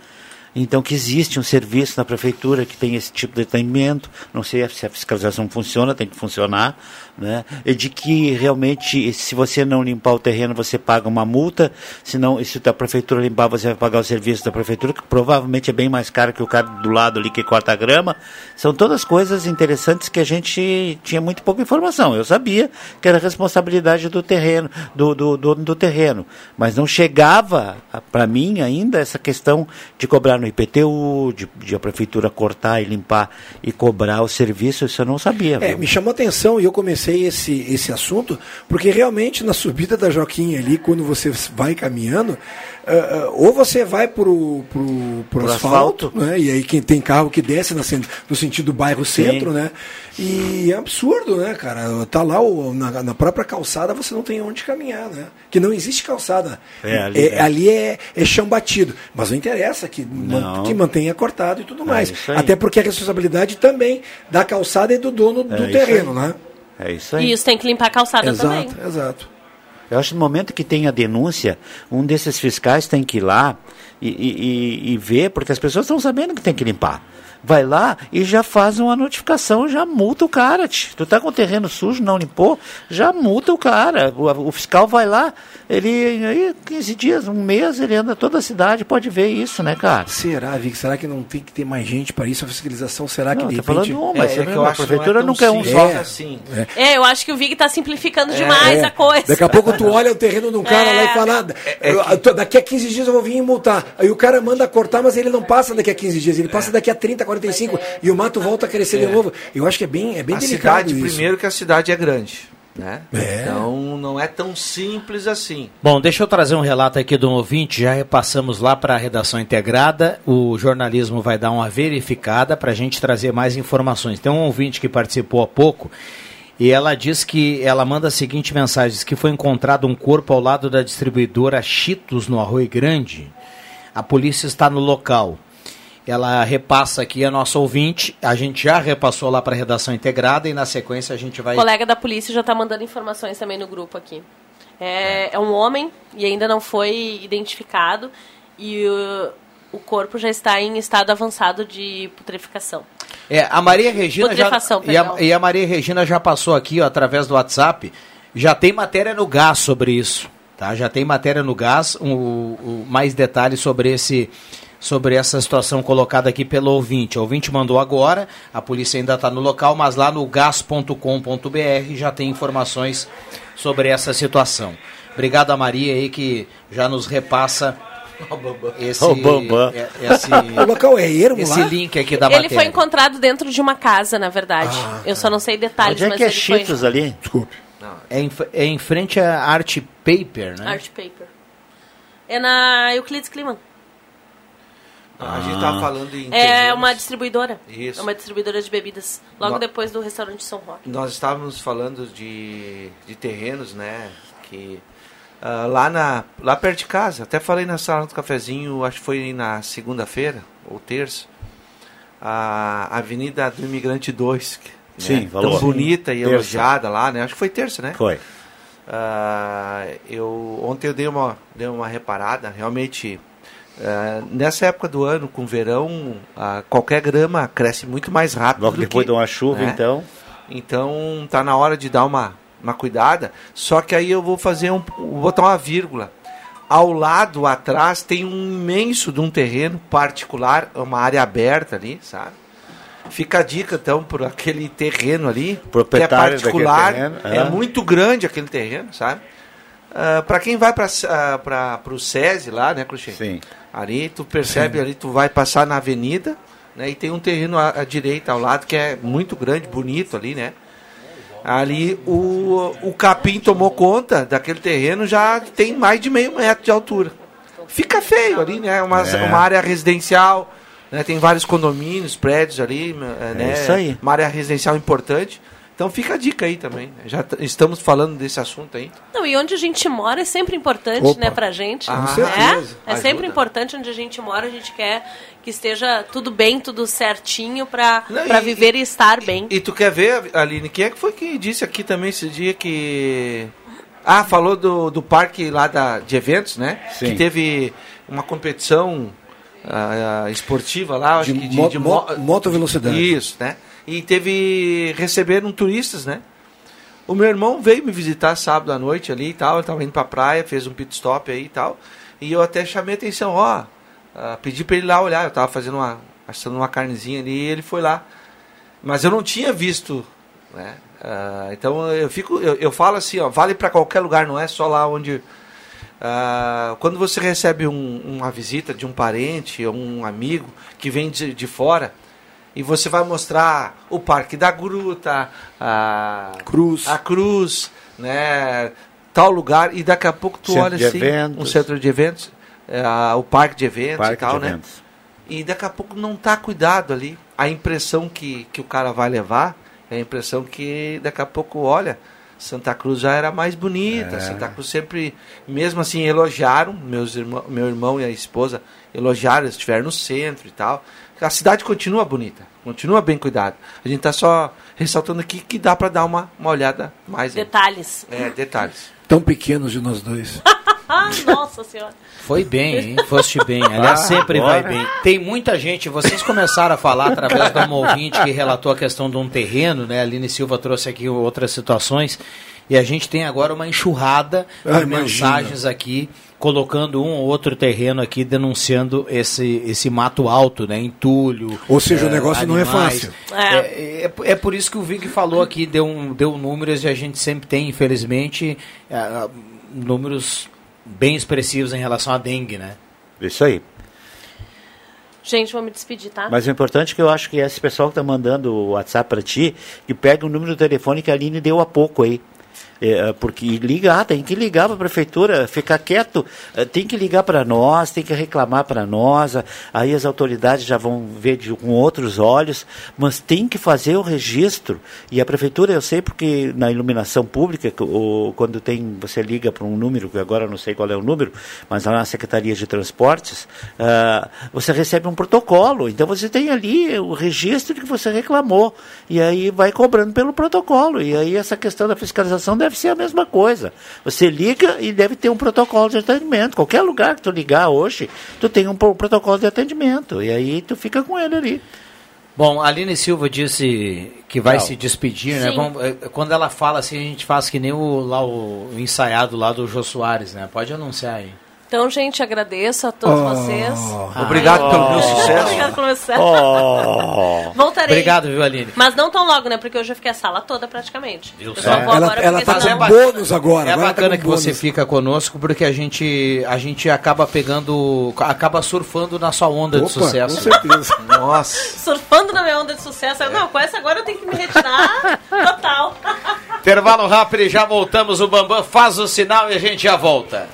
Então que existe um serviço na prefeitura que tem esse tipo de atendimento, não sei se a fiscalização funciona, tem que funcionar, né? De que realmente se você não limpar o terreno você paga uma multa, se não, se a prefeitura limpar você vai pagar o serviço da prefeitura, que provavelmente é bem mais caro que o cara do lado ali que corta a grama. São todas coisas interessantes que a gente tinha muito pouca informação. Eu sabia que era responsabilidade do terreno, do do dono do terreno, mas não chegava para mim ainda essa questão de cobrar no IPTU, de, de a prefeitura cortar e limpar e cobrar o serviço, isso eu não sabia. É, me chamou a atenção e eu comecei esse, esse assunto, porque realmente na subida da Joquinha ali, quando você vai caminhando, ah, ah, ou você vai pro, pro, pro Pro asfalto, asfalto. né? E aí quem tem carro que desce na, no sentido bairro centro, né? E é absurdo, né, cara? Tá lá o- na, na própria calçada você não tem onde caminhar, né? Que não existe calçada. É, ali é, é. ali é, é chão batido. Mas não interessa que, man- que mantenha cortado e tudo É mais. Até porque a responsabilidade também da calçada e do dono É do isso terreno, né? É isso E isso tem que limpar a calçada Exato, também. exato. Eu acho que no momento que tem a denúncia, um desses fiscais tem que ir lá e, e, e- e ver, porque as pessoas estão sabendo que tem que limpar. Vai lá e já faz uma notificação, já multa o cara. tch. Tu tá com o terreno sujo, não limpou, já multa o cara. O, o fiscal vai lá, ele aí 15 dias, um mês, ele anda toda a cidade, pode ver isso, né, cara? Será, Vic? Será que não tem que ter mais gente para isso? A fiscalização, será que Não, de tá repente... falando uma, É, é que eu acho que não é tão nunca é um só. assim. É. É, eu acho que o Vig tá simplificando demais É. a coisa. Daqui a pouco tu olha o terreno de um cara lá e fala, É, "Ah, eu- daqui a 15 dias eu vou vir e multar. Aí o cara manda cortar, mas ele não passa daqui a 15 dias, ele passa daqui a 30, 45, e o mato volta a crescer de novo. Eu acho que é bem, é bem a delicado cidade, isso. primeiro que a cidade é grande. Né? É. Então não é tão simples assim. Bom, deixa eu trazer um relato aqui de um ouvinte. Já repassamos lá para a redação integrada. O jornalismo vai dar uma verificada para a gente trazer mais informações. Tem um ouvinte que participou há pouco e ela diz que ela manda a seguinte mensagem: diz que foi encontrado um corpo ao lado da distribuidora Cheetos no Arroio Grande. A polícia está no local. Ela repassa aqui a nossa ouvinte. A gente já repassou lá para a redação integrada e na sequência a gente vai. O colega da polícia já tá mandando informações também no grupo aqui. É, é um homem e ainda não foi identificado e o, o corpo já está em estado avançado de putrefação. É, a Maria Regina já, Putrefação, e, a, e a Maria Regina já passou aqui, ó, através do WhatsApp. Já tem matéria no gás sobre isso, tá? Já tem matéria no gás, um, um- mais detalhes sobre esse sobre essa situação colocada aqui pelo ouvinte. O ouvinte mandou agora, a polícia ainda está no local, mas lá no gas.com.br já tem informações sobre essa situação. Obrigado a Maria aí que já nos repassa esse, Bambam. é- esse, [laughs] O local é ermo esse lá? link aqui da Ele matéria. foi encontrado dentro de uma casa, na verdade. Eu só não sei detalhes, Onde é mas que é ele foi... Cheetos ali? Desculpe. É em, é em frente à Art Paper, né? Art Paper. É na Euclides Kliman. A gente tava falando em. É uma distribuidora. Isso. É uma distribuidora de bebidas. Logo No- depois do restaurante São Roque. Nós estávamos falando de, de terrenos, né? Que ah, lá, na, lá perto de casa, até falei na sala do cafezinho, acho que foi na segunda-feira ou terça, a Avenida do Imigrante 2. que, Sim, né. Tão bonita e Terça. elogiada lá, né? Acho que foi terça, né? Foi. Ah, eu, ontem eu dei uma, dei uma reparada, realmente, ah, nessa época do ano, com verão, ah, qualquer grama cresce muito mais rápido. Logo depois que, de uma chuva, né? então. Então tá na hora de dar uma, uma cuidada. Só que aí eu vou fazer um. vou botar uma vírgula. Ao lado, atrás, tem um imenso de um terreno particular, uma área aberta ali, sabe? Fica a dica então por aquele terreno ali, que é particular, terreno, é é. muito grande aquele terreno, sabe? para quem vai para o SESI lá, né, Cruxê? Sim. Ali tu percebe, ali tu vai passar na avenida, né, e tem um terreno à, à direita ao lado que é muito grande, bonito ali, né? Ali o, o capim tomou conta daquele terreno, já tem mais de meio metro de altura. Fica feio ali, né? Uma, É. uma área residencial, né? tem vários condomínios, prédios ali, eh, né? isso aí. Uma área residencial importante. Então fica a dica aí também. né? Já estamos falando desse assunto aí. Não, e onde a gente mora é sempre importante, Opa. né, pra gente. Ah, né? certeza. É sempre importante onde a gente mora, a gente quer que esteja tudo bem, tudo certinho pra, Não, pra e- viver e estar bem. E tu quer ver, Aline, quem é que foi que disse aqui também esse dia que. Ah, falou do, do parque lá da, de eventos, né? Sim. Que teve uma competição ah, esportiva lá, acho De que de, mo- de mo- motovelocidade. Isso, né? E teve. receberam turistas, né? O meu irmão veio me visitar sábado à noite ali e tal, ele tava indo pra praia, fez um pit stop aí e tal. E eu até chamei atenção, ó, ah, pedi pra ele lá olhar, eu tava fazendo uma. assando uma carnezinha ali e ele foi lá. Mas eu não tinha visto, né? Ah, então eu fico, eu, eu falo assim, ó, vale para qualquer lugar, não é só lá onde. Ah, quando você recebe um- uma visita de um parente ou um amigo que vem de, de fora e você vai mostrar o Parque da Gruta, a Cruz, a Cruz, né, tal lugar e daqui a pouco tu Centro olha assim, eventos. um centro de eventos, a- o parque de eventos Parque e tal, né? eventos. E daqui a pouco não tá cuidado ali. A impressão que, que o cara vai levar é a impressão que daqui a pouco, olha, Santa Cruz já era mais bonita. É. Santa Cruz sempre, mesmo assim, elogiaram. Meus irmão, meu irmão e a esposa elogiaram, estiveram no centro e tal. A cidade continua bonita, continua bem cuidada. A gente tá só ressaltando aqui que dá para dar uma, uma olhada mais. aí. Detalhes. É, detalhes. Tão pequenos de nós dois. Ah, [laughs] nossa senhora. Foi bem, hein? Foste bem. Aliás, Ah, sempre agora. vai bem. Tem muita gente, vocês começaram a falar através de uma ouvinte que relatou a questão de um terreno, né? A Aline Silva trouxe aqui outras situações. E a gente tem agora uma enxurrada Ah, de imagina. mensagens aqui, colocando um ou outro terreno aqui, denunciando esse, esse mato alto, né? Entulho. Ou seja, o eh, negócio não é animais. fácil. É, é, é por isso que o Vig falou aqui, deu, um, deu números e a gente sempre tem, infelizmente, ah, números bem expressivos em relação à dengue, né? Isso aí. Gente, vou me despedir, tá? Mas o importante é que eu acho que esse pessoal que está mandando o WhatsApp para ti, que pega o número do telefone que a Aline deu há pouco aí. É, porque ligar, tem que ligar para a prefeitura, ficar quieto, é, tem que ligar para nós, tem que reclamar para nós, a- aí as autoridades já vão ver de, com outros olhos, mas tem que fazer o registro. E a prefeitura, eu sei porque na iluminação pública, quando tem, você liga para um número, que agora não sei qual é o número, mas lá na Secretaria de Transportes, ah, você recebe um protocolo. Então você tem ali o registro que você reclamou. E aí vai cobrando pelo protocolo. E aí essa questão da fiscalização deve ser a mesma coisa. Você liga e deve ter um protocolo de atendimento. Qualquer lugar que tu ligar hoje, tu tem um pro- protocolo de atendimento. E aí tu fica com ele ali. Bom, a Aline Silva disse que vai Não. se despedir, né? Sim. Vamos- eh, quando ela fala assim, a gente faz que nem o, lá, o ensaiado lá do Jô Soares, né? Pode anunciar aí. Então, gente, agradeço a todos Oh. vocês. Obrigado pelo meu sucesso. Obrigado pelo meu sucesso. Oh. Voltarei. Obrigado, viu, Aline? Mas não tão logo, né? Porque hoje eu fiquei a sala toda praticamente. Viu Eu só? só vou Ela, agora ela porque tá senão- com bônus agora. É agora tá bacana com que você bônus. fica conosco porque a gente a gente acaba pegando, acaba surfando na sua onda de Opa, sucesso. com certeza. [laughs] Nossa. Surfando na minha onda de sucesso. Eu, não, com essa agora eu tenho que me retirar [laughs] total. Intervalo rápido e já voltamos. O Bambam faz o sinal e a gente já volta.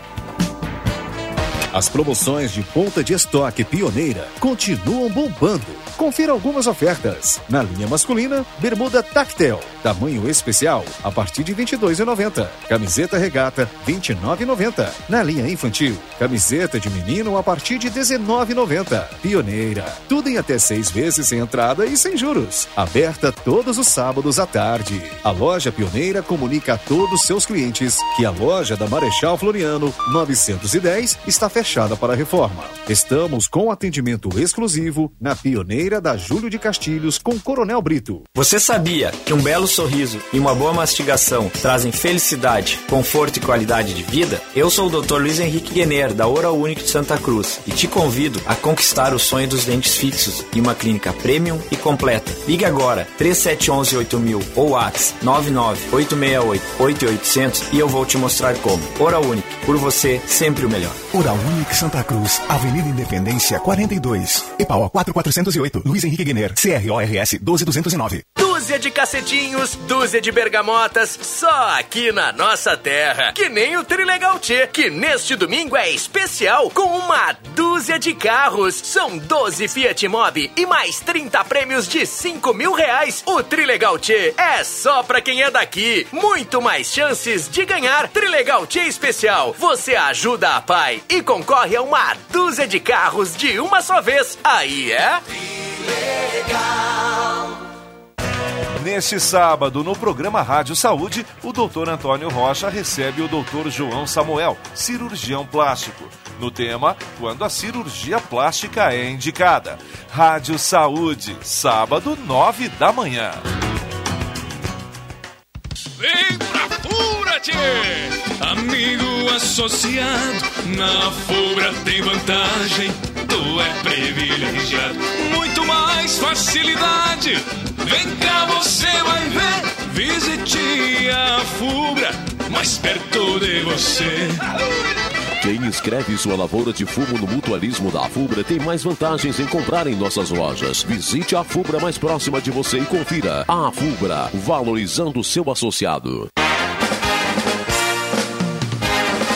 As promoções de ponta de estoque pioneira continuam bombando. Confira algumas ofertas. Na linha masculina, bermuda Tactel, tamanho especial, a partir de R$ 22,90. Camiseta regata, R$ 29,90. Na linha infantil, camiseta de menino a partir de R$ 19,90. Pioneira, tudo em até seis vezes sem entrada e sem juros. Aberta todos os sábados à tarde. A loja Pioneira comunica a todos seus clientes que a loja da Marechal Floriano 910 está fechada para reforma. Estamos com atendimento exclusivo na Pioneira da Júlio de Castilhos com Coronel Brito. Você sabia que um belo sorriso e uma boa mastigação trazem felicidade, conforto e qualidade de vida? Eu sou o Dr. Luiz Henrique Guener, da Oral Unique de Santa Cruz, e te convido a conquistar o sonho dos dentes fixos em uma clínica premium e completa. Ligue agora 3711 8000 ou WhatsApp 99868-8800 e eu vou te mostrar como. Oral Unique, por você, sempre o melhor. Oral Unique Santa Cruz, Avenida Independência 42, EPAO 4408, Luiz Henrique Guener, CRORS 12209. Dúzia de cacetinhos, dúzia de bergamotas, só aqui na nossa terra. Que nem o Trilegal T, que neste domingo é especial com uma dúzia de carros. São 12 Fiat Mobi e mais 30 prêmios de 5 mil reais. O Trilegal T é só pra quem é daqui. Muito mais chances de ganhar. Trilegal T especial. Você ajuda a pai e concorre a uma dúzia de carros de uma só vez. Aí é? Neste sábado, no programa Rádio Saúde, o Dr. Antônio Rocha recebe o Dr. João Samuel, cirurgião plástico. No tema, quando a cirurgia plástica é indicada. Rádio Saúde, sábado, nove da manhã. Vem pra Fura! Amigo associado, na Fubra tem vantagem. Tu é privilegiado, muito mais facilidade. Vem cá, você vai ver. Visite a Fubra, mais perto de você. Quem escreve sua lavoura de fumo no mutualismo da Fubra tem mais vantagens em comprar em nossas lojas. Visite a Fubra mais próxima de você e confira. A Fubra, valorizando seu associado.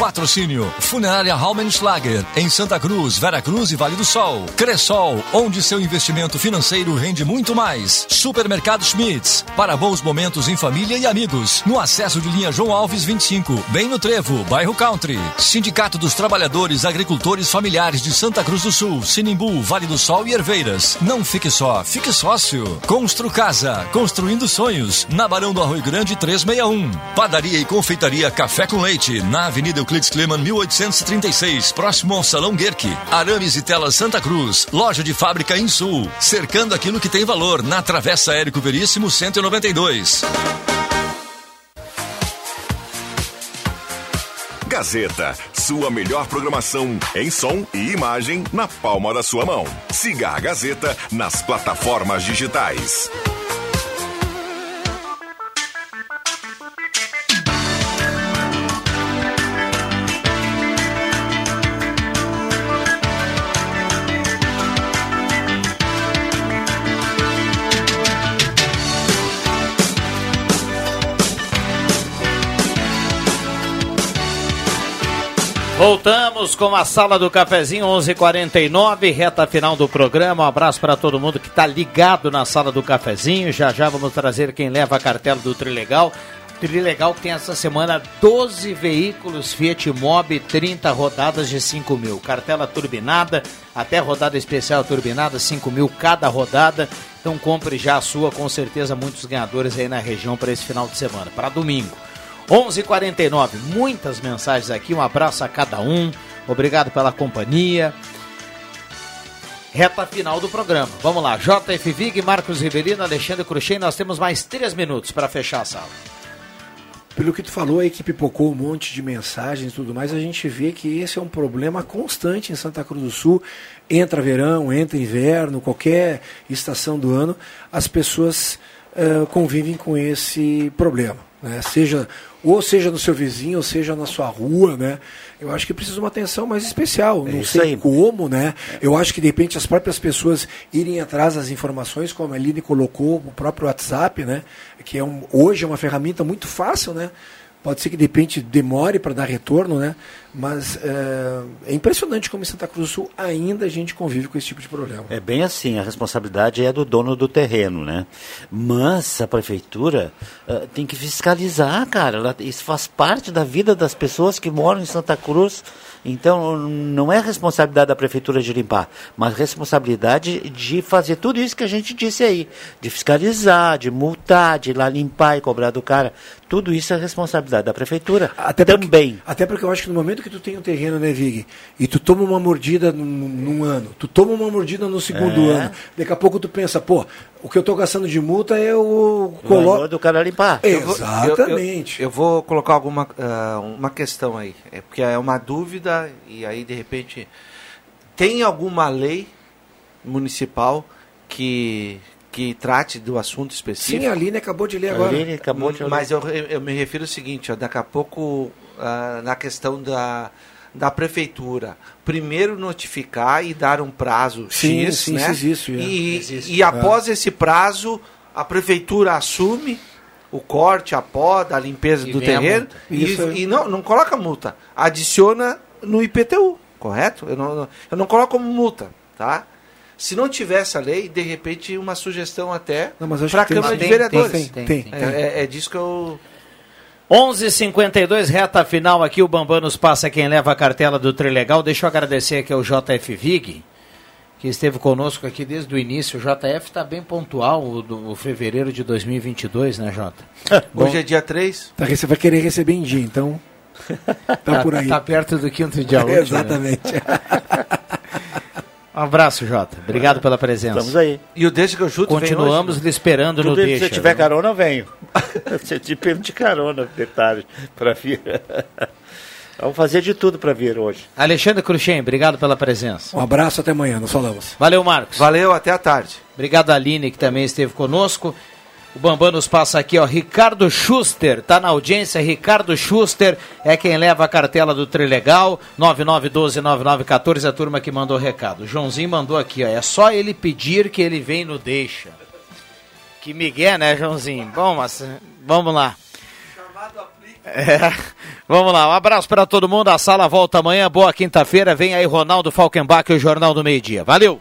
Patrocínio Funerária Raumenschlager em Santa Cruz, Vera Cruz e Vale do Sol. Cressol, onde seu investimento financeiro rende muito mais. Supermercado Schmitz, para bons momentos em família e amigos. No acesso de linha João Alves 25, bem no Trevo, bairro Country. Sindicato dos Trabalhadores Agricultores Familiares de Santa Cruz do Sul, Sinimbu, Vale do Sol e Herveiras. Não fique só, fique sócio. Constru Casa, construindo sonhos. Na Barão do Arroio Grande 361. Padaria e confeitaria Café com Leite, na Avenida Euclides Kleman 1836, próximo ao Salão Guerque. Arames e Telas Santa Cruz, loja de fábrica em Sul. Cercando aquilo que tem valor, na Travessa Érico Veríssimo 192. Gazeta, sua melhor programação em som e imagem na palma da sua mão. Siga a Gazeta nas plataformas digitais. Voltamos com a sala do cafezinho 11:49, reta final do programa. Um abraço para todo mundo que está ligado na sala do cafezinho. Já já vamos trazer quem leva a cartela do Trilegal. Trilegal que tem essa semana 12 veículos Fiat Mobi, 30 rodadas de 5 mil. Cartela turbinada, até rodada especial turbinada, 5 mil cada rodada. Então compre já a sua, com certeza muitos ganhadores aí na região para esse final de semana, para domingo. 11:49. Muitas mensagens aqui. Um abraço a cada um. Obrigado pela companhia. Reta final do programa. Vamos lá. JF Vig, Marcos Rivelino, Alexandre Cruxem. Nós temos mais três minutos para fechar a sala. Pelo que tu falou aí que pipocou um monte de mensagens e tudo mais, a gente vê que esse é um problema constante em Santa Cruz do Sul. Entra verão, entra inverno, qualquer estação do ano, as pessoas uh, convivem com esse problema. Né? Seja ou seja no seu vizinho, ou seja na sua rua, né? Eu acho que precisa de uma atenção mais especial. É Não sei aí. como, né? Eu acho que de repente as próprias pessoas irem atrás das informações, como a Aline colocou, o próprio WhatsApp, né? Que é um, hoje é uma ferramenta muito fácil, né? Pode ser que de repente demore para dar retorno, né? Mas é, é impressionante como em Santa Cruz do Sul ainda a gente convive com esse tipo de problema. É bem assim, a responsabilidade é do dono do terreno, né? Mas a prefeitura eh, tem que fiscalizar, cara. Ela- isso faz parte da vida das pessoas que moram em Santa Cruz. Então, não é responsabilidade da prefeitura de limpar, mas responsabilidade de fazer tudo isso que a gente disse aí, de fiscalizar, de multar, de ir lá limpar e cobrar do cara. Tudo isso é responsabilidade da prefeitura. Até também. Até porque eu acho que no momento que tu tem um terreno, né, Vig, e tu toma uma mordida num, num ano, tu toma uma mordida no segundo É. ano, daqui a pouco tu pensa, pô, o que eu tô gastando de multa é o O colo... valor do cara limpar. Eu vou- Exatamente. Eu, eu- eu vou colocar alguma ah, uma questão aí, é porque é uma dúvida e aí de repente tem alguma lei municipal que que trate do assunto específico? Sim, a Aline acabou de ler agora. Aline acabou de ler. Mas eu, eu me refiro ao seguinte, ó, daqui a pouco ah, na questão da da prefeitura, primeiro notificar e dar um prazo Sim, X, sim, né? isso existe, é. E, Existe. e após esse prazo, a prefeitura assume o corte, a poda, a limpeza E do terreno e, Isso é. e não, não coloca multa, adiciona no IPTU, correto? Eu não, eu não coloco como multa, tá? Se não tivesse a lei, de repente uma sugestão até Não, mas acho para a Câmara tem, de Vereadores. tem, tem, tem, É, tem. é- é disso que eu 11:52 reta final aqui. O Bambam nos passa quem leva a cartela do Trilegal. Deixa eu agradecer aqui ao JF Vig, que esteve conosco aqui desde o início. O JF está bem pontual, o, do, o fevereiro de 2022, né, Jota? [laughs] Hoje é dia 3. Tá, você vai querer receber em dia, então. [laughs] Tá por aí. Tá perto do quinto dia [laughs] útil. né? Um abraço, Jota. Obrigado pela presença. Estamos aí. E o Deixa que eu chuto vem Continuamos hoje, lhe esperando no Deixa. se tiver viu? carona, eu venho. [laughs] Se eu te pergunto de carona, detalhe, para vir. [laughs] Vamos fazer de tudo para vir hoje. Alexandre Cruxem, obrigado pela presença. Um abraço, até amanhã, nos falamos. Valeu, Marcos. Valeu, até a tarde. Obrigado, Aline, que também esteve conosco. O Bambam nos passa aqui, ó. Ricardo Schuster, tá na audiência. Ricardo Schuster é quem leva a cartela do Trilegal. 9912-9914, a turma que mandou o recado. O Joãozinho mandou aqui, ó. É só ele pedir que ele vem no Deixa. Que migué, né, Joãozinho? Bom, mas vamos lá. É. [laughs] Vamos lá, um abraço para todo mundo. A sala volta amanhã. Boa quinta-feira. Vem aí Ronaldo Falkenbach e o Jornal do Meio Dia. Valeu!